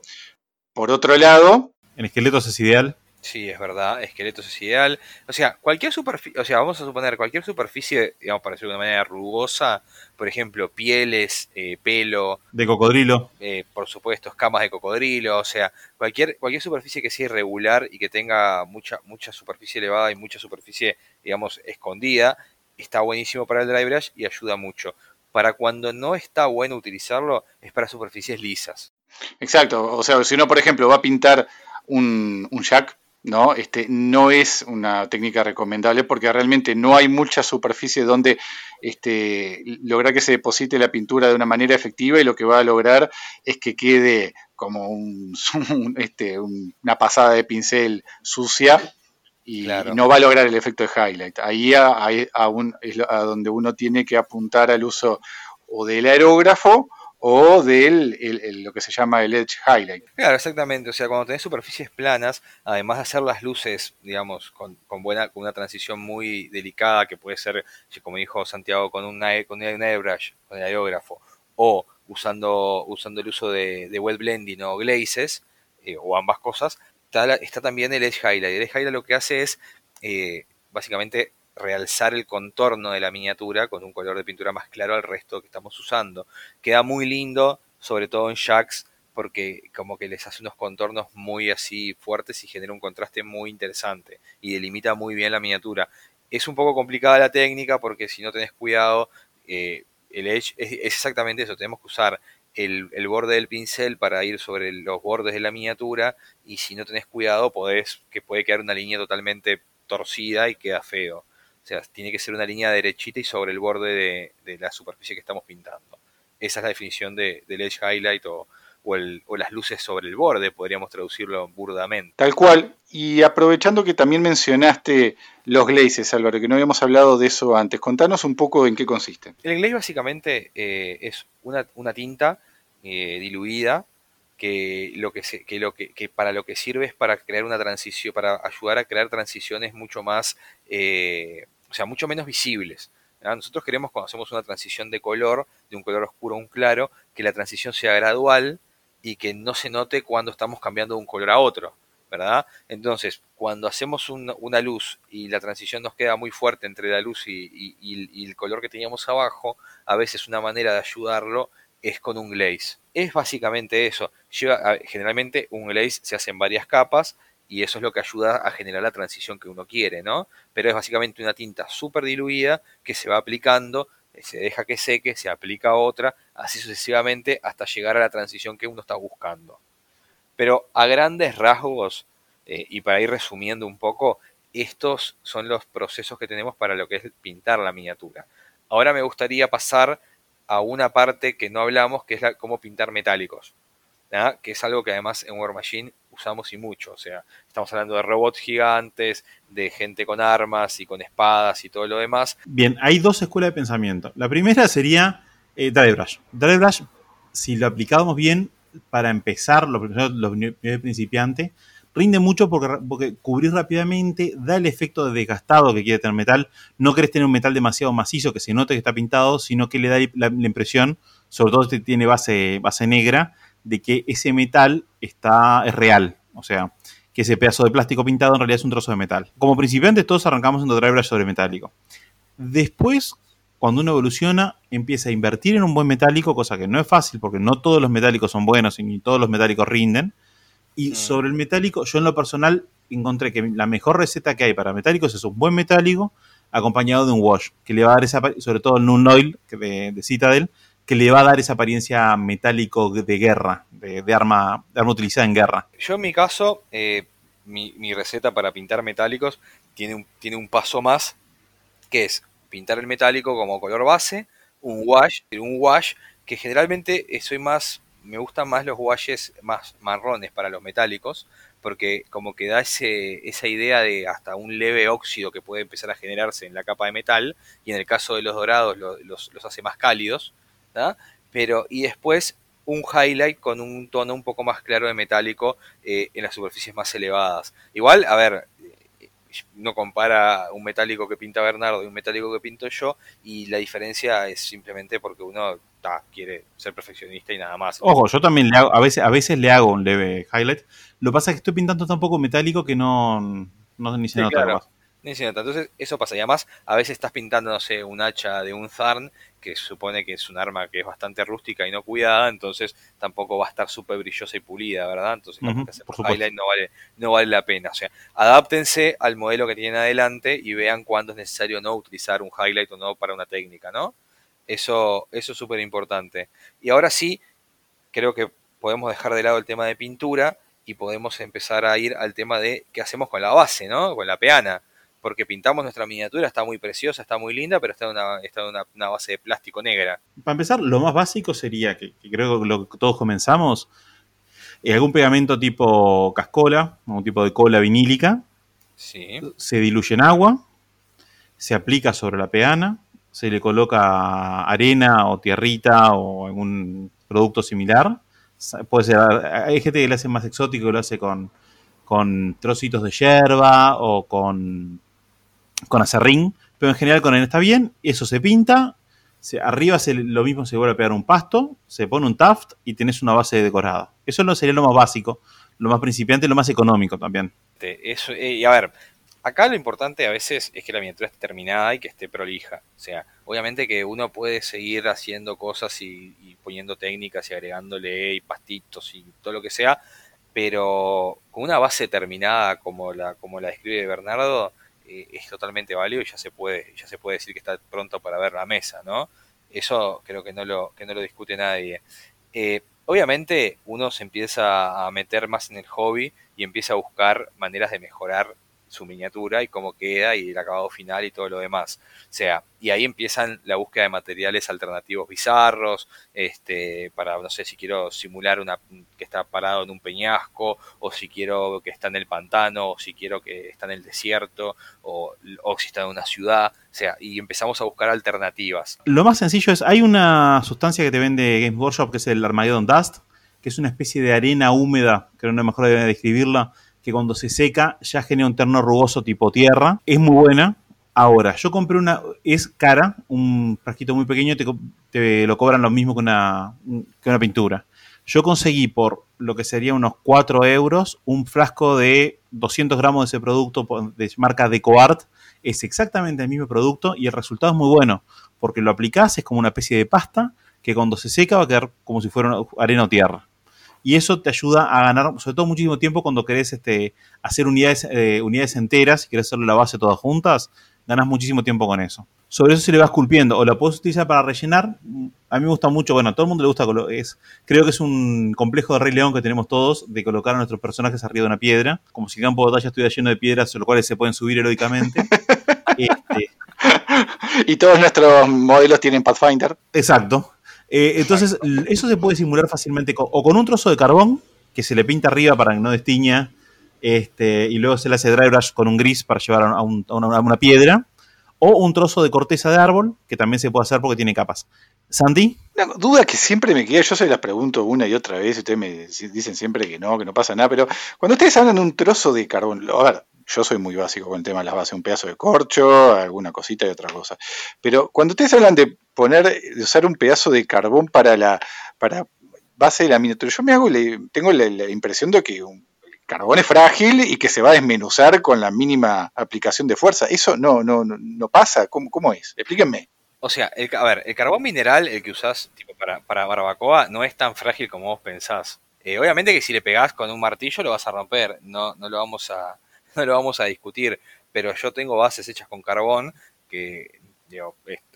Por otro lado... En esqueletos es ideal. Sí, es verdad, esqueletos es ideal. O sea, cualquier superficie, o sea, vamos a suponer cualquier superficie, digamos, para decirlo de una manera rugosa, por ejemplo, pieles, eh, pelo. De cocodrilo. Eh, por supuesto, escamas de cocodrilo, o sea, cualquier, cualquier superficie que sea irregular y que tenga mucha, mucha superficie elevada y mucha superficie, digamos, escondida, está buenísimo para el dry brush y ayuda mucho. Para cuando no está bueno utilizarlo, es para superficies lisas. Exacto, o sea, si uno, por ejemplo, va a pintar un, un jack, ¿no? Este, no es una técnica recomendable porque realmente no hay mucha superficie donde este, lograr que se deposite la pintura de una manera efectiva y lo que va a lograr es que quede como un, este, una pasada de pincel sucia y, no va a lograr el efecto de highlight. Ahí es a donde uno tiene que apuntar al uso o del aerógrafo o de lo que se llama el Edge Highlight. Claro, exactamente. O sea, cuando tenés superficies planas, además de hacer las luces, digamos, con, buena, con una transición muy delicada, que puede ser, como dijo Santiago, con un, con un airbrush, con el aerógrafo, o usando, usando el uso de, wet blending o glazes, eh, o ambas cosas, está, también el Edge Highlight. El Edge Highlight lo que hace es, eh, básicamente, realzar el contorno de la miniatura con un color de pintura más claro al resto que estamos usando. Queda muy lindo, sobre todo en Jacks, porque como que les hace unos contornos muy así fuertes y genera un contraste muy interesante y delimita muy bien la miniatura. Es un poco complicada la técnica porque si no tenés cuidado, eh, el edge es, exactamente eso, tenemos que usar el, el, borde del pincel para ir sobre los bordes de la miniatura y si no tenés cuidado podés, que puede quedar una línea totalmente torcida y queda feo. O sea, tiene que ser una línea derechita y sobre el borde de, la superficie que estamos pintando. Esa es la definición de, del edge highlight o, o, las luces sobre el borde, podríamos traducirlo burdamente. Tal cual. Y aprovechando que también mencionaste los glazes, Álvaro, que no habíamos hablado de eso antes, contanos un poco en qué consiste. El glaze básicamente eh, es una, tinta eh, diluida que lo que, que lo que, para lo que sirve es para crear una transición, para ayudar a crear transiciones mucho más eh, o sea, mucho menos visibles. Nosotros queremos cuando hacemos una transición de color, de un color oscuro a un claro, que la transición sea gradual y que no se note cuando estamos cambiando de un color a otro, ¿verdad? Entonces, cuando hacemos una luz y la transición nos queda muy fuerte entre la luz y, el color que teníamos abajo, a veces una manera de ayudarlo es con un glaze. Es básicamente eso. generalmente un glaze se hace en varias capas y eso es lo que ayuda a generar la transición que uno quiere, ¿no? Pero es básicamente una tinta súper diluida que se va aplicando, eh, se deja que seque, se aplica otra, así sucesivamente hasta llegar a la transición que uno está buscando. Pero a grandes rasgos, eh, y para ir resumiendo un poco, estos son los procesos que tenemos para lo que es pintar la miniatura. Ahora me gustaría pasar a una parte que no hablamos, que es la, cómo pintar metálicos, que es algo que además en War Machine usamos y mucho. O sea, estamos hablando de robots gigantes, de gente con armas y con espadas y todo lo demás. Bien, hay dos escuelas de pensamiento. La primera sería eh, Drybrush. Drybrush, si lo aplicamos bien para empezar, los primeros principiantes, rinde mucho porque, porque, cubrir rápidamente da el efecto de desgastado que quiere tener metal. No querés tener un metal demasiado macizo que se note que está pintado, sino que le da la, impresión, sobre todo si tiene base, base negra, de que ese metal está, es real. O sea, que ese pedazo de plástico pintado en realidad es un trozo de metal. Como principiantes todos arrancamos en drybrush sobre metálico. Después, cuando uno evoluciona, empieza a invertir en un buen metálico, cosa que no es fácil porque no todos los metálicos son buenos y ni todos los metálicos rinden. Y mm. sobre el metálico, yo en lo personal encontré que la mejor receta que hay para metálicos es un buen metálico acompañado de un wash, que le va a dar esa, sobre todo el Nun Oil de, de Citadel, que le va a dar esa apariencia metálico de guerra, de, arma, arma utilizada en guerra. Yo en mi caso, eh, mi, receta para pintar metálicos tiene un, tiene un paso más, que es pintar el metálico como color base, un wash, un wash que generalmente soy más me gustan más los guayes más marrones para los metálicos, porque como que da ese, esa idea de hasta un leve óxido que puede empezar a generarse en la capa de metal, y en el caso de los dorados los, los, hace más cálidos, pero y después un highlight con un tono un poco más claro de metálico eh, en las superficies más elevadas. Igual, a ver, no compara un metálico que pinta Bernardo y un metálico que pinto yo, y la diferencia es simplemente porque uno quiere ser perfeccionista y nada más. Ojo, yo también le hago, a veces, a veces le hago un leve highlight. Lo que pasa es que estoy pintando tan poco metálico que no, no ni se nota. Nota. Entonces, eso pasa. Y además, a veces estás pintando, no sé, un hacha de un Zarn que supone que es un arma que es bastante rústica y no cuidada, entonces tampoco va a estar súper brillosa y pulida, ¿verdad? Entonces, highlight no vale, no vale la pena. O sea, adáptense al modelo que tienen adelante y vean cuándo es necesario no utilizar un highlight o no para una técnica, ¿no? Eso, eso es súper importante. Y ahora sí, creo que podemos dejar de lado el tema de pintura y podemos empezar a ir al tema de qué hacemos con la base, ¿no? Con la peana porque pintamos nuestra miniatura, está muy preciosa, está muy linda, pero está en una, está una, base de plástico negra. Para empezar, lo más básico sería, que, creo que lo que todos comenzamos, eh, algún pegamento tipo cascola, un tipo de cola vinílica, se diluye en agua, se aplica sobre la peana, se le coloca arena o tierrita o algún producto similar. Puede ser, hay gente que lo hace más exótico, lo hace con, con trocitos de hierba o con con acerrín, pero en general con él está bien, eso se pinta, se, arriba se, lo mismo se vuelve a pegar un pasto, se pone un taft y tenés una base decorada. Eso no sería lo más básico, lo más principiante lo más económico también. Eso, eh, y a ver, acá lo importante a veces es que la miniatura esté terminada y que esté prolija. O sea, obviamente que uno puede seguir haciendo cosas y, y poniendo técnicas y agregándole y pastitos y todo lo que sea, pero con una base terminada como la, como la describe Bernardo, eh, es totalmente válido y ya se puede ya se puede decir que está pronto para ver la mesa no eso creo que no lo que no lo discute nadie. Eh, obviamente uno se empieza a meter más en el hobby y empieza a buscar maneras de mejorar su miniatura y cómo queda y el acabado final y todo lo demás. O sea, y ahí empiezan la búsqueda de materiales alternativos bizarros, este, para, no sé, si quiero simular una que está parado en un peñasco, o si quiero que está en el pantano, o si quiero que está en el desierto, o, o está en una ciudad, o sea, y empezamos a buscar alternativas. Lo más sencillo es, hay una sustancia que te vende Games Workshop, que es el Armageddon Dust, que es una especie de arena húmeda, creo que no es mejor de describirla, que cuando se seca ya genera un terno rugoso tipo tierra. Es muy buena. Ahora, yo compré una, es cara, un frasquito muy pequeño, te, lo cobran lo mismo que una, que una pintura. Yo conseguí por lo que sería unos 4 euros un frasco de 200 gramos de ese producto de marca DecoArt. Es exactamente el mismo producto y el resultado es muy bueno, porque lo aplicás, es como una especie de pasta que cuando se seca va a quedar como si fuera arena o tierra y eso te ayuda a ganar, sobre todo muchísimo tiempo cuando querés este, hacer unidades, eh, unidades enteras y querés hacerle la base todas juntas, ganas muchísimo tiempo con eso. Sobre eso se le va esculpiendo o la puedes utilizar para rellenar. A mí me gusta mucho, bueno, a todo el mundo le gusta, es, creo que es un complejo de Rey León que tenemos todos, de colocar a nuestros personajes arriba de una piedra, como si el campo de batalla estuviera lleno de piedras, sobre los cuales se pueden subir heroicamente. este, y todos nuestros modelos tienen Pathfinder. Exacto. Eh, entonces, eso se puede simular fácilmente o con un trozo de carbón que se le pinta arriba para que no destiña, este, y luego se le hace dry brush con un gris para llevar a, una, piedra, o un trozo de corteza de árbol, que también se puede hacer porque tiene capas. Sandy. Una duda que siempre me queda, yo se las pregunto una y otra vez, ustedes me dicen siempre que no, que no pasa nada, pero cuando ustedes hablan de un trozo de carbón, a ver, yo soy muy básico con el tema de las bases, un pedazo de corcho, alguna cosita y otra cosa. Pero cuando ustedes hablan de poner, de usar un pedazo de carbón para la para base de la miniatura, yo me hago, tengo la, impresión de que el carbón es frágil y que se va a desmenuzar con la mínima aplicación de fuerza. Eso no, no, no, pasa. ¿Cómo, ¿Cómo, es? Explíquenme. O sea, a ver, el carbón mineral, el que usás tipo, para, para barbacoa, no es tan frágil como vos pensás. Eh, obviamente que si le pegás con un martillo lo vas a romper, no, no lo vamos a, no lo vamos a discutir, pero yo tengo bases hechas con carbón que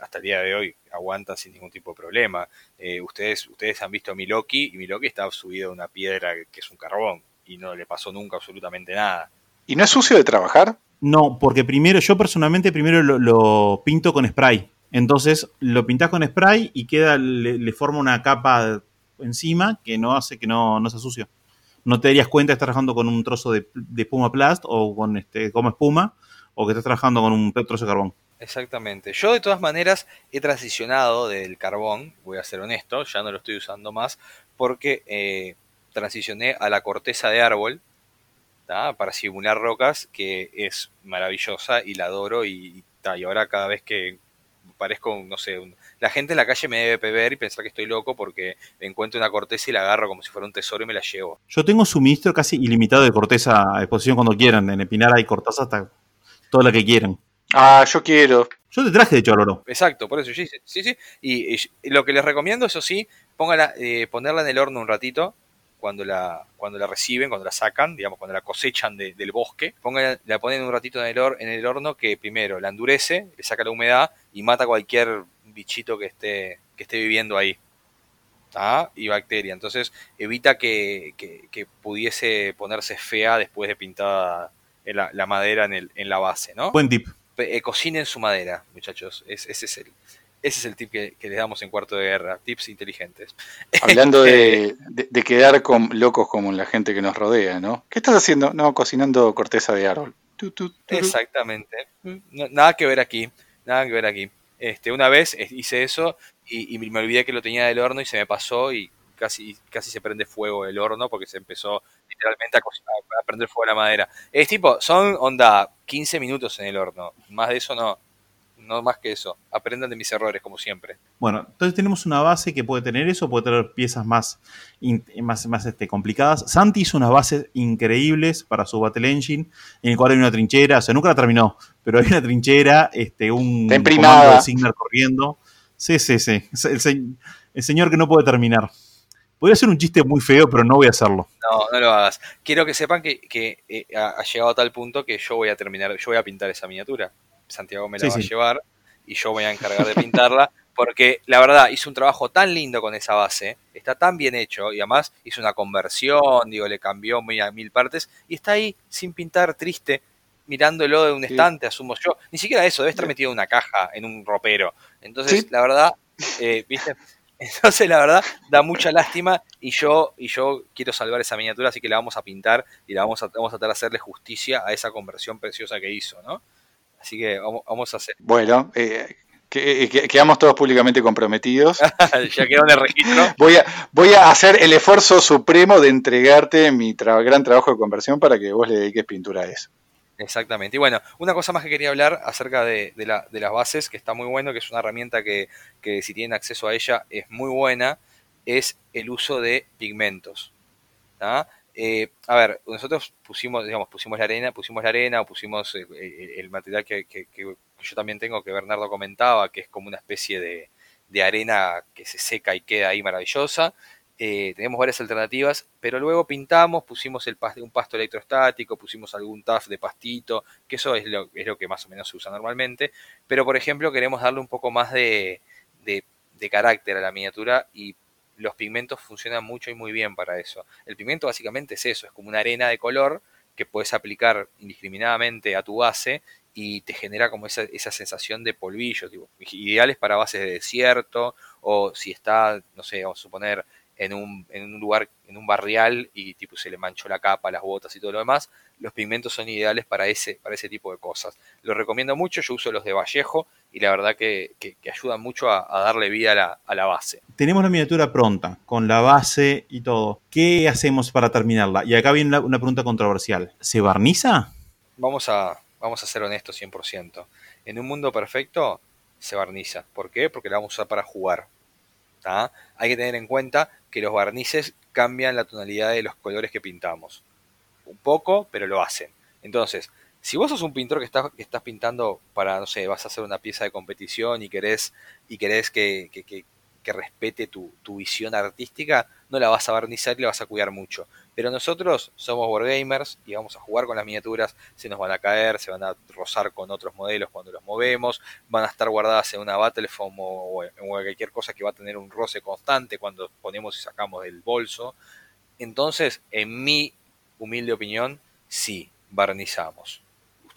hasta el día de hoy aguantan sin ningún tipo de problema. Eh, ustedes, ustedes han visto a Miloki y Miloki está subido a una piedra que es un carbón y no le pasó nunca absolutamente nada. ¿Y no es sucio de trabajar? No, porque primero, yo personalmente primero lo, pinto con spray. Entonces lo pintas con spray y queda, le, le, forma una capa encima que no hace que no, no se asocie. No te darías cuenta que estás trabajando con un trozo de, espuma plast o con este como espuma o que estás trabajando con un trozo de carbón. Exactamente. Yo de todas maneras he transicionado del carbón, voy a ser honesto, ya no lo estoy usando más, porque eh, transicioné a la corteza de árbol para simular rocas, que es maravillosa y la adoro y, y ahora cada vez que parezco, no sé, la gente en la calle me debe ver y pensar que estoy loco porque encuentro una corteza y la agarro como si fuera un tesoro y me la llevo. Yo tengo suministro casi ilimitado de corteza a disposición cuando quieran. En Epinar hay corteza hasta toda la que quieran. Ah, yo quiero. Yo te traje de hecho oro. Exacto, por eso yo hice. Sí, sí. Y, lo que les recomiendo, eso sí, póngala, eh, ponerla en el horno un ratito cuando la, cuando la reciben, cuando la sacan, digamos, cuando la cosechan del bosque, pongan, la ponen un ratito en el, en el horno que primero la endurece, le saca la humedad y mata cualquier bichito que esté, que esté viviendo ahí. y bacteria. Entonces evita que, pudiese ponerse fea después de pintada la, la madera en, el, en la base, ¿no? Buen tip. Eh, cocinen su madera, muchachos. ese es el, ese es el tip que, les damos en cuarto de guerra, tips inteligentes. Hablando de, quedar con, locos como la gente que nos rodea, ¿no? ¿Qué estás haciendo? No, cocinando corteza de árbol. Exactamente. nada que ver aquí, nada que ver aquí. Este, una vez hice eso y, me olvidé que lo tenía del horno y se me pasó y casi, casi se prende fuego el horno porque se empezó literalmente a, a prender fuego la madera. Es tipo, son onda 15 minutos en el horno, más de eso no no más que eso. Aprendan de mis errores, como siempre. Bueno, entonces tenemos una base que puede tener eso, puede tener piezas más, más, más este, complicadas. Santi hizo unas bases increíbles para su Battle Engine, en el cual hay una trinchera, o sea, nunca la terminó, pero hay una trinchera, este, un comando de Signar corriendo. Sí, sí, sí. El, señor que no puede terminar. Podría ser un chiste muy feo, pero no voy a hacerlo. No, no lo hagas. Quiero que sepan que, eh, ha llegado a tal punto que yo voy a terminar, yo voy a pintar esa miniatura. Santiago me la va a llevar y yo voy a encargar de pintarla, porque la verdad hizo un trabajo tan lindo con esa base, está tan bien hecho y además hizo una conversión, digo, le cambió muy a mil partes y está ahí sin pintar, triste, mirándolo de un estante, asumo yo. Ni siquiera eso, debe estar metido en una caja, en un ropero. Entonces, la verdad, eh, ¿viste? Entonces, la verdad, da mucha lástima y yo, y yo quiero salvar esa miniatura, así que la vamos a pintar y la vamos a, vamos a tratar de hacerle justicia a esa conversión preciosa que hizo, ¿no? Así que vamos, a hacer. Bueno, eh, que, quedamos todos públicamente comprometidos. ya quedó en el registro. voy, a, voy a hacer el esfuerzo supremo de entregarte mi gran trabajo de conversión para que vos le dediques pintura a eso. Exactamente. Y bueno, una cosa más que quería hablar acerca de, las bases, que está muy bueno, que es una herramienta que, que, si tienen acceso a ella es muy buena, es el uso de pigmentos. Eh, a ver, nosotros pusimos, digamos, pusimos la arena, pusimos la arena o pusimos eh, eh, el, material que, yo también tengo, que Bernardo comentaba, que es como una especie de, arena que se seca y queda ahí maravillosa. tenemos varias alternativas, pero luego pintamos, pusimos el un pasto electrostático, pusimos algún taf de pastito, que eso es lo, que más o menos se usa normalmente. Pero, por ejemplo, queremos darle un poco más de, de carácter a la miniatura y los pigmentos funcionan mucho y muy bien para eso. El pigmento básicamente es eso, es como una arena de color que puedes aplicar indiscriminadamente a tu base y te genera como esa, esa sensación de polvillo, ideales para bases de desierto o si está, no sé, vamos a suponer en un, en un lugar, en un barrial y tipo se le manchó la capa, las botas y todo lo demás, los pigmentos son ideales para ese, para ese tipo de cosas. Los recomiendo mucho, yo uso los de Vallejo y la verdad que, que, ayudan mucho a, darle vida a la, a la, base. Tenemos la miniatura pronta, con la base y todo. ¿Qué hacemos para terminarla? Y acá viene una pregunta controversial. ¿Se barniza? Vamos a, vamos a ser honestos 100%. En un mundo perfecto se barniza. ¿Por qué? Porque la vamos a usar para jugar. Hay que tener en cuenta que los barnices cambian la tonalidad de los colores que pintamos. Un poco, pero lo hacen. Entonces, si vos sos un pintor que estás, pintando para, no sé, vas a hacer una pieza de competición y querés, y que, respete tu, visión artística, no la vas a barnizar y la vas a cuidar mucho. Pero nosotros somos wargamers y vamos a jugar con las miniaturas, se nos van a caer, se van a rozar con otros modelos cuando los movemos, van a estar guardadas en una Battleform o, en cualquier cosa que va a tener un roce constante cuando ponemos y sacamos del bolso. Entonces, en mi humilde opinión, sí, barnizamos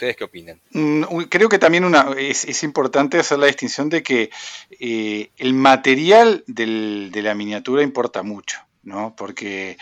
¿Ustedes qué opinan? Mm, creo que también una, es, importante hacer la distinción de que eh, el material de la miniatura importa mucho, ¿no? Porque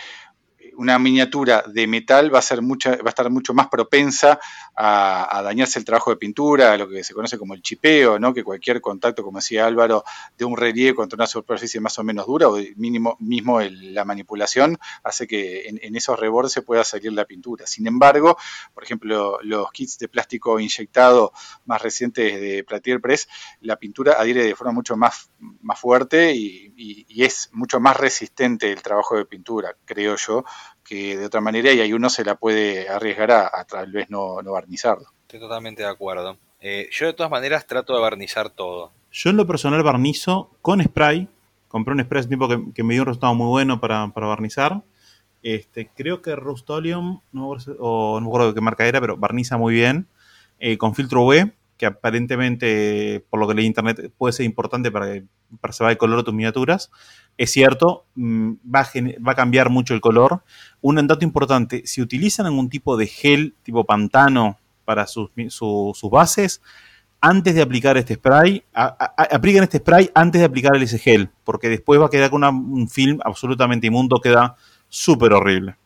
una miniatura de metal va a, ser mucha, va a estar mucho más propensa a, dañarse el trabajo de pintura, lo que se conoce como el chipeo, ¿no? que cualquier contacto, como decía Álvaro, de un relieve contra una superficie más o menos dura, o mínimo, mismo la manipulación, hace que en, esos rebordes pueda salir la pintura. Sin embargo, por ejemplo, los kits de plástico inyectado más recientes de Platier Press, la pintura adhiere de forma mucho más, más fuerte y es mucho más resistente el trabajo de pintura, creo yo, que de otra manera y ahí uno se la puede arriesgar a, tal vez no, no, barnizarlo. Estoy totalmente de acuerdo. Eh, yo de todas maneras trato de barnizar todo. Yo en lo personal barnizo con spray. Compré un spray hace tiempo que, me dio un resultado muy bueno para, barnizar. Este, creo que Rustolium, no, o no me acuerdo de qué marca era, pero barniza muy bien. Eh, con filtro UV, que aparentemente, por lo que leí en internet, puede ser importante para que el color de tus miniaturas. Es cierto, mm, va a, cambiar mucho el color. Un dato importante, si utilizan algún tipo de gel tipo pantano para sus, bases, antes de aplicar este spray, apliquen este spray antes de aplicar ese gel, porque después va a quedar con un film absolutamente inmundo, queda súper horrible.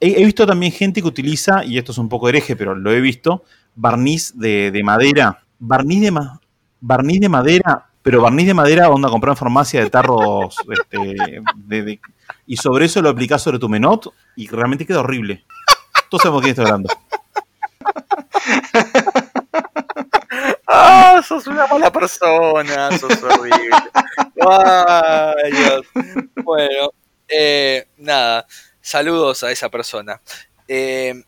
He, visto también gente que utiliza, y esto es un poco hereje, pero lo he visto, barniz de, madera. Barniz de, barniz de madera pero barniz de madera, onda, comprar en farmacia de tarros. este, y sobre eso lo aplicás sobre tu menot y realmente queda horrible. Todos sabemos quién está hablando. ¡Ah! sos una mala persona, sos horrible. ¡Ay, Dios! Bueno, eh, nada, saludos a esa persona. Eh,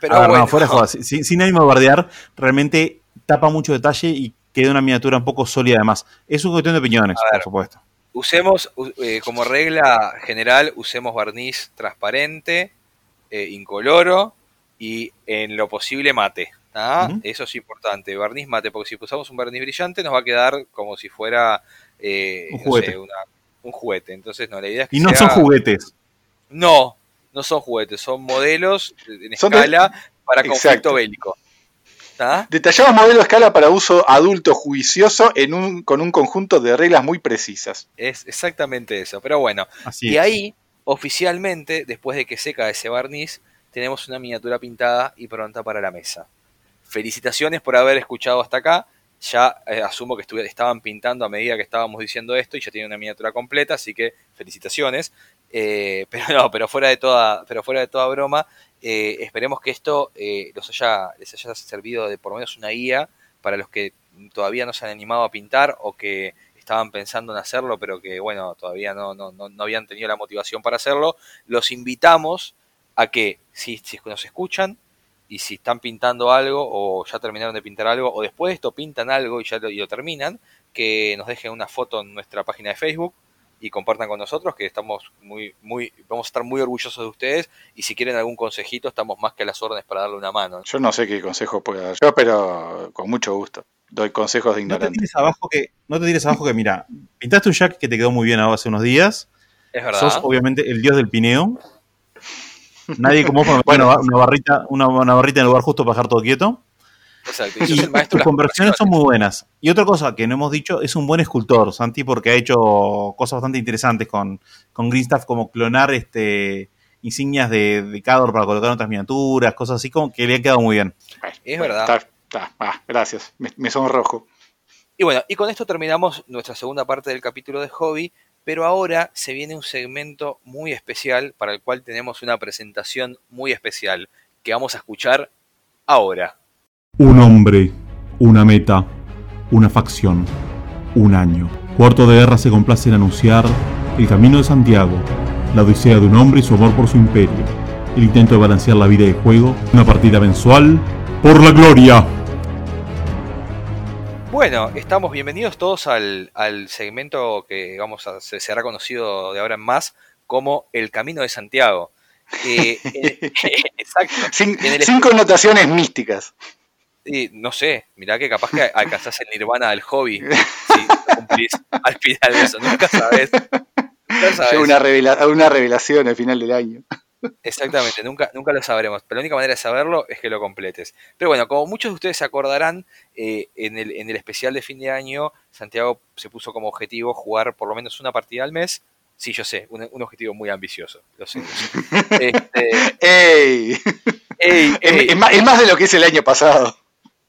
pero bueno. no, fuera de jodas, sin, sin ánimo de bardear, realmente tapa mucho detalle y quede una miniatura un poco sólida además. Es una cuestión de opiniones, por supuesto. Usemos, eh, como regla general, usemos barniz transparente, eh, incoloro y en lo posible mate. Eso es importante, barniz mate, porque si usamos un barniz brillante nos va a quedar como si fuera eh, un, juguete. un juguete. Entonces, no, la idea es que y no son juguetes. No, no son juguetes, son modelos en escala para conflicto bélico. Detallamos modelo a escala para uso adulto juicioso en un, con un conjunto de reglas muy precisas. Es exactamente eso. Pero bueno, y ahí, oficialmente, después de que seca ese barniz, tenemos una miniatura pintada y pronta para la mesa. Felicitaciones por haber escuchado hasta acá. Ya eh, asumo que estaban pintando a medida que estábamos diciendo esto y ya tienen una miniatura completa, así que felicitaciones. Eh, pero no, pero fuera de toda, pero fuera de toda broma, eh, esperemos que esto eh, los haya, les haya servido de por lo menos una guía para los que todavía no se han animado a pintar o que estaban pensando en hacerlo, pero que bueno, todavía no, no, no, habían tenido la motivación para hacerlo. Los invitamos a que si, si nos escuchan y si están pintando algo o ya terminaron de pintar algo o después de esto pintan algo y ya lo, y lo terminan, que nos dejen una foto en nuestra página de Facebook y compartan con nosotros que estamos muy, muy, vamos a estar muy orgullosos de ustedes y si quieren algún consejito estamos más que a las órdenes para darle una mano. Yo no sé qué consejo puedo dar yo, pero con mucho gusto. Doy consejos de ignorante. No te tires abajo que, no te tires abajo que mira, pintaste un jack que te quedó muy bien hace unos días. Es verdad. Sos obviamente el dios del pineo. Nadie como bueno, una barrita, una, una barrita en el lugar justo para dejar todo quieto. Exacto. Y, tus conversiones son muy bueas. Y otra cosa que no hemos dicho, es un buen escultor, Santi, porque ha hecho cosas bastante interesantes con, con Greenstaff, como clonar este insignias de, de Cador para colocar en otras miniaturas, cosas así como que le han quedado muy bien. Es verdad. gracias, me, me sonrojo. Y bueno, y con esto terminamos nuestra segunda parte del capítulo de hobby, pero ahora se viene un segmento muy especial para el cual tenemos una presentación muy especial que vamos a escuchar ahora. Un hombre, una meta, una facción, un año. Cuarto de Guerra se complace en anunciar el camino de Santiago, la odisea de un hombre y su amor por su imperio, el intento de balancear la vida y el juego, una partida mensual por la gloria. Bueno, estamos bienvenidos todos al, segmento que vamos a, se será conocido de ahora en más como el Camino de Santiago. Eh, eh, exacto. sin connotaciones místicas no sé, mirá que capaz que alcanzás el nirvana del hobby si cumplís al final de eso, nunca sabes. Una, una revelación al final del año. Exactamente, nunca, nunca lo sabremos, pero la única manera de saberlo es que lo completes. Pero bueno, como muchos de ustedes se acordarán, eh, en, el, en el especial de fin de año, Santiago se puso como objetivo jugar por lo menos una partida al mes. Sí, yo sé, un, un objetivo muy ambicioso, lo sé. Este, ¡Ey! ey, Es, más, es más de lo que es el año pasado.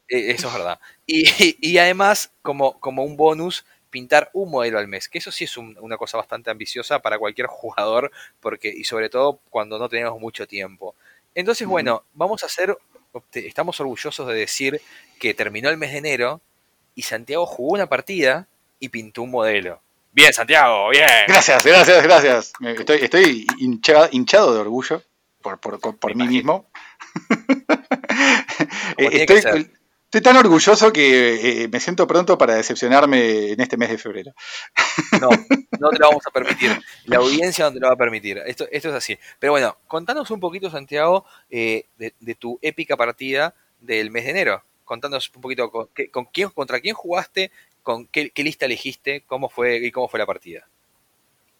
Eh, eso es verdad. Y, y además, como, como un bonus, pintar un modelo al mes, que eso sí es un- una cosa bastante ambiciosa para cualquier jugador, porque, y sobre todo cuando no tenemos mucho tiempo. Entonces, bueno, vamos a hacer, estamos orgullosos de decir que terminó el mes de enero y Santiago jugó una partida y pintó un modelo. Bien, Santiago, bien. Gracias, gracias, gracias. Estoy, estoy hincha- hinchado de orgullo por, por, por- por mí imagino. mismo. Estoy. Estoy tan orgulloso que eh, me siento pronto para decepcionarme en este mes de febrero. No, no te lo vamos a permitir. La audiencia no te lo va a permitir. Esto, esto es así. Pero bueno, contanos un poquito, Santiago, eh, de, tu épica partida del mes de enero. Contanos un poquito con, con quién, contra quién jugaste, con qué, qué lista elegiste, cómo fue y cómo fue la partida.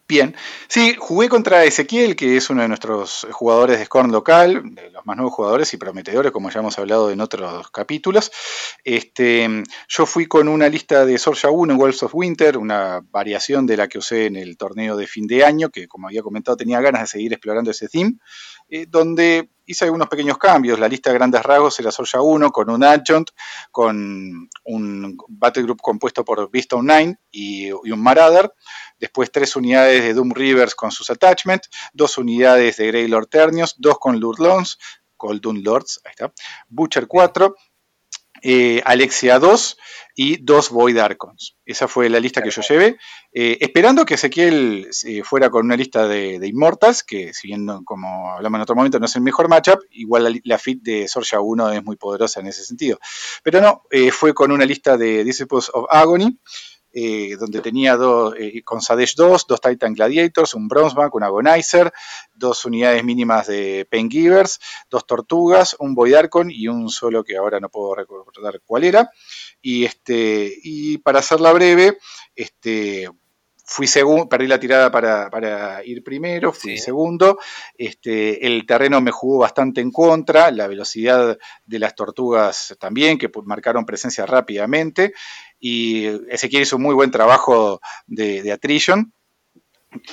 Bien, sí, jugué contra Ezequiel, que es uno de nuestros jugadores de Scorn local, de los más nuevos jugadores y prometedores, como ya hemos hablado en otros capítulos. Este, yo fui con una lista de Sorja 1 en Wolves of Winter, una variación de la que usé en el torneo de fin de año, que como había comentado tenía ganas de seguir explorando ese theme, eh, donde hice algunos pequeños cambios. La lista de grandes rasgos era Sorja 1 con un adjunct, con un battle group compuesto por Beastone 9 y, y un Marauder después tres unidades de Doom Rivers con sus attachments, dos unidades de Greylord Ternios, dos con Lord Lons, Doom Lords, está, Butcher 4, eh, Alexia 2 y dos Void Archons. Esa fue la lista que yo llevé, eh, esperando que Ezequiel eh, fuera con una lista de, de Immortals, que si bien, no- como hablamos en otro momento, no es el mejor matchup, igual la, la fit de Sorja 1 es muy poderosa en ese sentido. Pero no, fue con una lista de Disciples of Agony, eh, donde tenía dos, eh, con Sadesh 2, dos Titan Gladiators, un Bronzeback, un Agonizer, dos unidades mínimas de Paingivers, dos Tortugas, un Void Archon y un solo que ahora no puedo recordar cuál era. Y, este, y para hacerla breve, este, fui segundo, perdí la tirada para, para ir primero, fui Sí. segundo. Este, el terreno me jugó bastante en contra, la velocidad de las tortugas también, que marcaron presencia rápidamente. Y Ezequiel hizo un muy buen trabajo de, de attrition,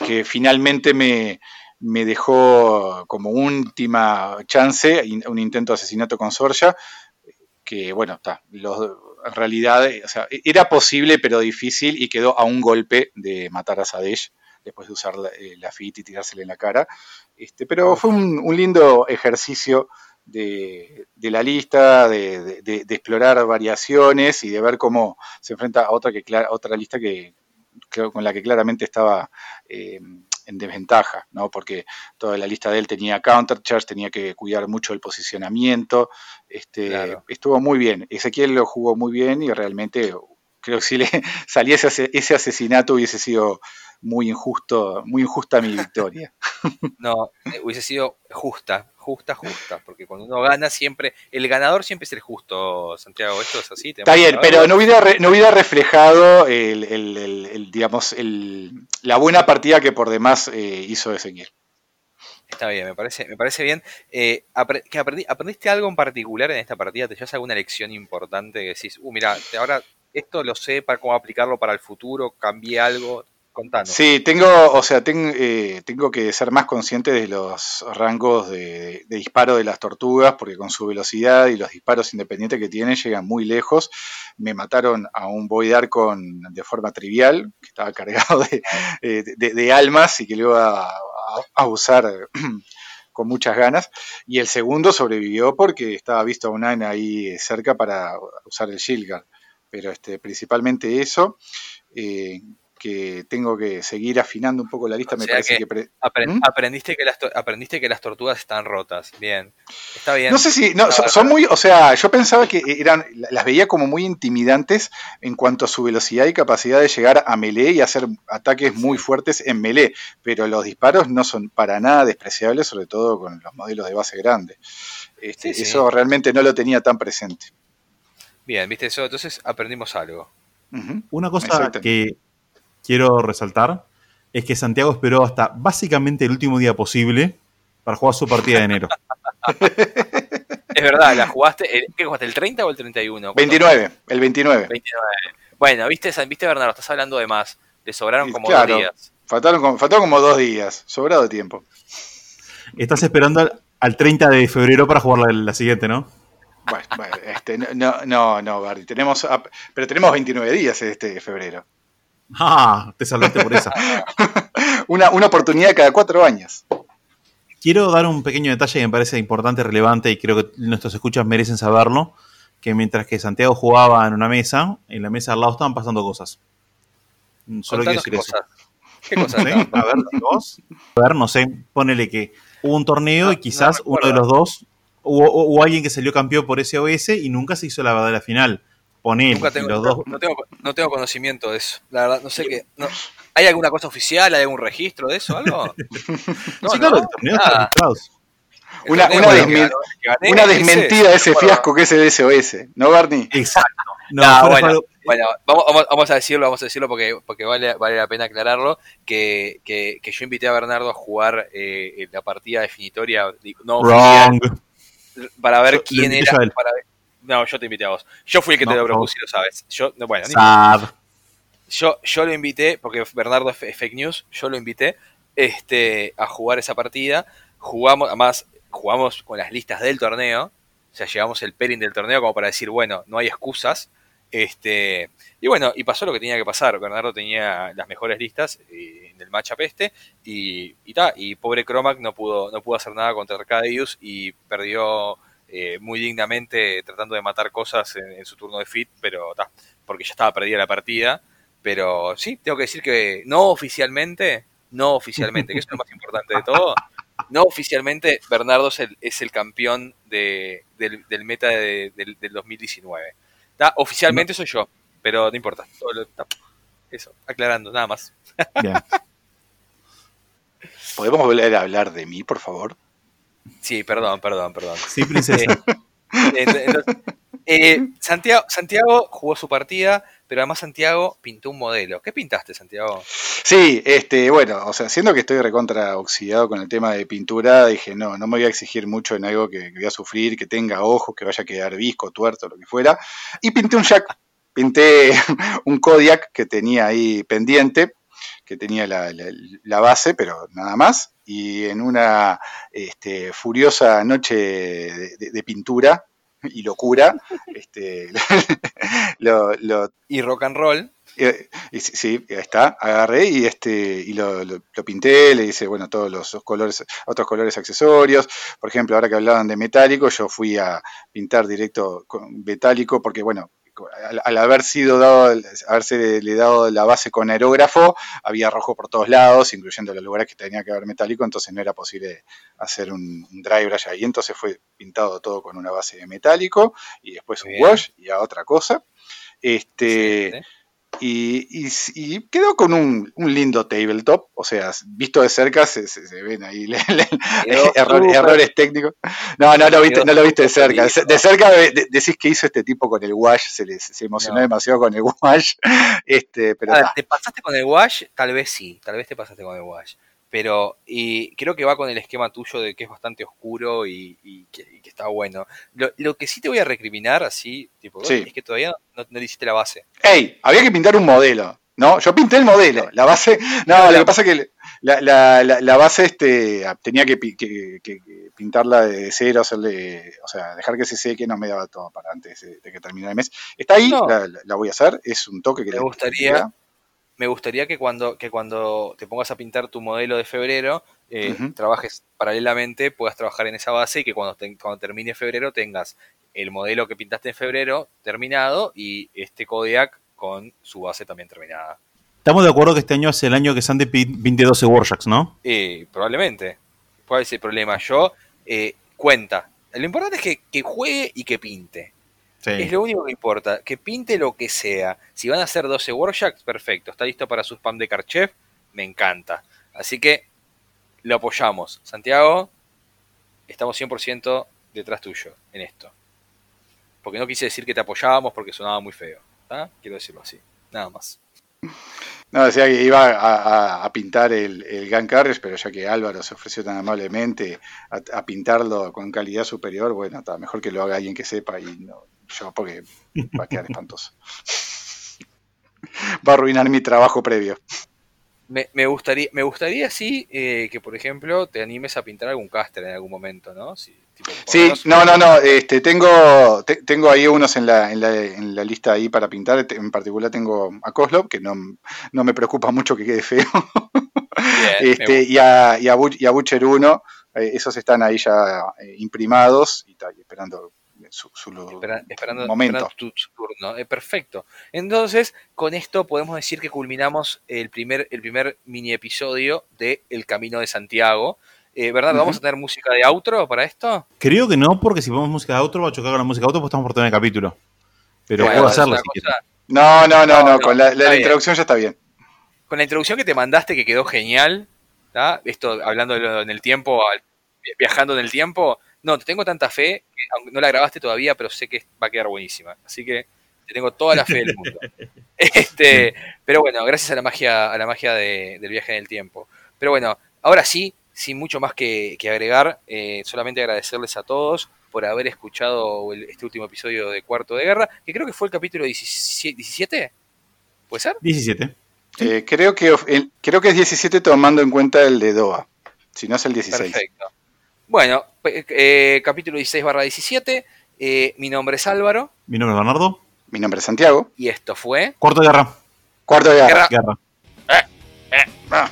que finalmente me, me dejó como última chance un intento de asesinato con Sorja, que bueno, está, los- en realidad eh, o sea, era posible pero difícil y quedó a un golpe de matar a Sadesh después de usar la, eh, la FIT y tirársela en la cara. Este, pero fue un, un lindo ejercicio de, de la lista, de, de- explorar variaciones y de ver cómo se enfrenta a otra, que, otra lista que, creo con la que claramente estaba eh, en desventaja, ¿no? porque toda la lista de él tenía counter charge, tenía que cuidar mucho el posicionamiento. Este, Claro. Estuvo muy bien. Ezequiel lo jugó muy bien y realmente creo que si le saliese ese, ese asesinato hubiese sido muy injusto, muy injusta mi victoria. No, eh, hubiese sido justa, justa, justa, porque cuando uno gana siempre, el ganador siempre es el justo, Santiago, esto es así. Está bien, pero no hubiera, re- no hubiera reflejado el, el- el- el, digamos, el- la buena partida que por demás eh, hizo Ezequiel. Está bien, me parece, me parece bien. Eh, ¿que aprendi- ¿Aprendiste algo en particular en esta partida? ¿Te llevas alguna lección importante que decís, uh, mira, ahora esto lo sé para cómo aplicarlo para el futuro, cambié algo? Contanos. Sí, tengo, o sea, ten- eh, tengo que ser más consciente de los rangos de, de disparo de las tortugas, porque con su velocidad y los disparos independientes que tienen llegan muy lejos. Me mataron a un Void Archon de forma trivial, que estaba cargado de, eh, de- de almas y que lo iba a, a- a usar con muchas ganas. Y el segundo sobrevivió porque estaba visto a un Nine ahí cerca para usar el Shield Guard. Pero este, principalmente eso. eh, que tengo que seguir afinando un poco la lista, O me sea parece que- que... pre- Apren- ¿Mm? aprendiste, que las to- aprendiste que las tortugas están rotas. Bien. Está bien. No sé si, no, son, muy, o sea, yo pensaba que eran, las veía como muy intimidantes en cuanto a su velocidad y capacidad de llegar a melee y hacer ataques muy fuertes en melee, pero los disparos no son para nada despreciables, sobre todo con los modelos de base grande. Este, Sí, sí. Eso realmente no lo tenía tan presente. Bien, viste eso, entonces aprendimos algo. Una cosa que quiero resaltar es que Santiago esperó hasta básicamente el último día posible para jugar su partida de enero. Es verdad, la jugaste. el- ¿Qué jugaste? ¿El 30 o el 31? ¿Cuánto? 29, el 29. 29. Bueno, viste, viste Bernardo, estás hablando de más. Le sobraron como claro. dos días. Faltaron como, faltaron como dos días, sobrado de tiempo. Estás esperando al, al 30 de febrero para jugar la, la siguiente, ¿no? Bueno, bueno, este, no, no, no, Bardi, tenemos, pero tenemos 29 días este febrero. Ah, te salvaste por esa. Una, una oportunidad cada cuatro años. Quiero dar un pequeño detalle que me parece importante, relevante y creo que nuestros escuchas merecen saberlo, que mientras que Santiago jugaba en una mesa, en la mesa al lado estaban pasando cosas. Mm, Solo quiero decir qué eso. cosas. ¿Qué cosas? ¿Sí? A ver, vos. A ver, no sé, ponele que hubo un torneo No, y quizás no uno de los dos, hubo, hubo alguien que salió campeón por SOS y nunca se hizo la verdadera final. Ponele, Nunca y tengo, los dos. no, tengo, no tengo conocimiento de eso. La verdad, no sé qué. no- ¿Hay alguna cosa oficial? ¿Hay algún registro de eso? ¿Algo? No, sí, claro, el torneo está Una- una gané, Una desmentida de ese bueno, fiasco que es el SOS, ¿no, Barney? Exacto. No, bueno, fuera- Bueno, vamos, vamos, vamos a decirlo, vamos a decirlo porque, porque vale, vale la pena aclararlo, que, que, que yo invité a Bernardo a jugar eh, la partida definitoria no oficial, Wrong. para ver quién era. para ver- no, yo te invité a vos. Yo fui el que No, te lo propuse, lo sabes. Yo, no, bueno, Sad. yo, yo lo invité, porque Bernardo es fake news, yo lo invité este, a jugar esa partida. Jugamos, además, jugamos con las listas del torneo. O sea, llevamos el pairing del torneo como para decir, bueno, no hay excusas. Este, y bueno, y pasó lo que tenía que pasar. Bernardo tenía las mejores listas eh, en el matchup este. Y, y, ta, y pobre Cromac no pudo, no pudo hacer nada contra Arcadius y perdió eh, muy dignamente tratando de matar cosas en, en su turno de fit, pero ta, porque ya estaba perdida la partida. Pero sí, tengo que decir que no oficialmente, no oficialmente, que eso es lo más importante de todo, no oficialmente Bernardo es el, es el campeón de, del, del meta de- del, del 2019. Ta, Oficialmente soy yo, pero no importa. Todo lo- ta, eso, aclarando, nada más. Bien. ¿Podemos volver a hablar de mí, por favor? Sí, perdón, perdón, perdón. Sí, princesa. Entonces, eh, Santiago, Santiago jugó su partida, pero además Santiago pintó un modelo. ¿Qué pintaste, Santiago? Sí, este, bueno, o sea, siendo que estoy recontra oxidado con el tema de pintura, dije, no, no me voy a exigir mucho en algo que, que voy a sufrir, que tenga ojos, que vaya a quedar visco, tuerto, lo que fuera. Y pinté un Jack, pinté un Kodiak que tenía ahí pendiente, que tenía la, la- la base, pero nada más. Y en una este, furiosa noche de, de- de pintura y locura, este, lo, lo Y rock and roll. eh, y sí, sí, ahí está, agarré y este y lo, lo- lo pinté, le hice bueno todos los colores, otros colores accesorios. Por ejemplo, ahora que hablaban de metálico, yo fui a pintar directo con metálico porque bueno, al, al haber sido dado, haberse le dado la base con aerógrafo, había rojo por todos lados, incluyendo los lugares que tenía que haber metálico, entonces no era posible hacer un, un dry brush ahí. Entonces fue pintado todo con una base de metálico y después un Bien. wash y a otra cosa. Este, Excelente. Y, y- y quedó con un, un lindo tabletop, o sea, visto de cerca se, se- se ven ahí le- le- Quedó error- súper- errores técnicos. No, no, no, viste, no lo viste de cerca. De, cerca de- de- decís que hizo este tipo con el wash, se, le- se emocionó No. demasiado con el wash. Este, pero A ver, ta. ¿te pasaste con el wash? Tal vez sí, tal vez te pasaste con el wash. Pero, y creo que va con el esquema tuyo de que es bastante oscuro y, y que, y que está bueno. Lo, lo que sí te voy a recriminar, así, tipo, Sí. es que todavía no, no le hiciste la base. ¡Ey! Había que pintar un modelo. No, yo pinté el modelo. La base. No, lo que pasa es que la, la- la- la base este, tenía que, que- que- pintarla de cero, hacerle. O sea, dejar que se seque, no me daba todo para antes de, de que terminara el mes. Está ahí, No. la, voy a hacer. Es un toque que Me le- gustaría, me gustaría que cuando, que cuando te pongas a pintar tu modelo de febrero, eh, trabajes paralelamente, puedas trabajar en esa base y que cuando, te- cuando termine febrero tengas el modelo que pintaste en febrero terminado y este Kodiak con su base también terminada. Estamos de acuerdo que este año es el año que Sandy pin- pinte 12 Warshots, ¿no? Eh, probablemente. ¿Cuál es el problema? Yo, eh, cuenta. Lo importante es que, que juegue y que pinte. Es lo único que importa. Que pinte lo que sea. Si van a hacer 12 Warjacks, perfecto. Está listo para su spam de Karchev. Me encanta. Así que lo apoyamos. Santiago, estamos 100% detrás tuyo en esto. Porque no quise decir que te apoyábamos porque sonaba muy feo. ¿tá? Quiero decirlo así. Nada más. No, decía que iba a, a- a pintar el, el Gun Carriage, pero ya que Álvaro se ofreció tan amablemente a, a pintarlo con calidad superior, bueno, está mejor que lo haga alguien que sepa y no yo, porque va a quedar espantoso. Va a arruinar mi trabajo previo. Me, me gustaría, me gustaría sí eh, que, por ejemplo, te animes a pintar algún caster en algún momento, ¿no? Si, tipo, Sí, no, no, no, este, tengo, te- tengo ahí unos en la, en, la, en la lista ahí para pintar, en particular tengo a Kozlov, que no, no me preocupa mucho que quede feo, Bien, este, y, a, y, a, y a Butcher 1, eh, esos están ahí ya eh, imprimados y, ta- y esperando su, su Espera- esperando, momento. esperando tu, tu turno. Eh, perfecto. Entonces, con esto podemos decir que culminamos el primer, el primer mini episodio de El Camino de Santiago. Eh, ¿Verdad? ¿Vamos a tener música de outro para esto? Creo que no, porque si ponemos música de otro va a chocar con la música de otro, pues estamos por tener el capítulo. Pero Bueno, puedo hacerlo si quieres. No, no, no, No, con la, la- introducción ya está bien. Con la introducción que te mandaste, que quedó genial, ¿tá? esto hablando en el tiempo, viajando en el tiempo, no, te tengo tanta fe, que aunque no la grabaste todavía, pero sé que va a quedar buenísima. Así que te tengo toda la fe del mundo. Este, pero bueno, gracias a la magia, a la magia de- del viaje en el tiempo. Pero bueno, ahora sí, sin mucho más que, que agregar, eh, solamente agradecerles a todos por haber escuchado el- este último episodio de Cuarto de Guerra, que creo que fue el capítulo 17, 17, ¿puede ser? 17. Eh, creo, que, el- creo que es 17 tomando en cuenta el de Doha, si no es el 16. Perfecto. Bueno, eh, capítulo 16 barra 17. eh, mi nombre es Álvaro Mi nombre es Bernardo. Mi nombre es Santiago. y esto fue. Cuarto de guerra. Cuarto de guerra. Guerra. Guerra. Ah.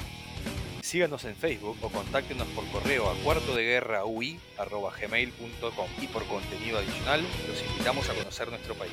Síganos en Facebook o contáctenos por correo a cuarto de guerra y por contenido adicional los invitamos a conocer nuestro país.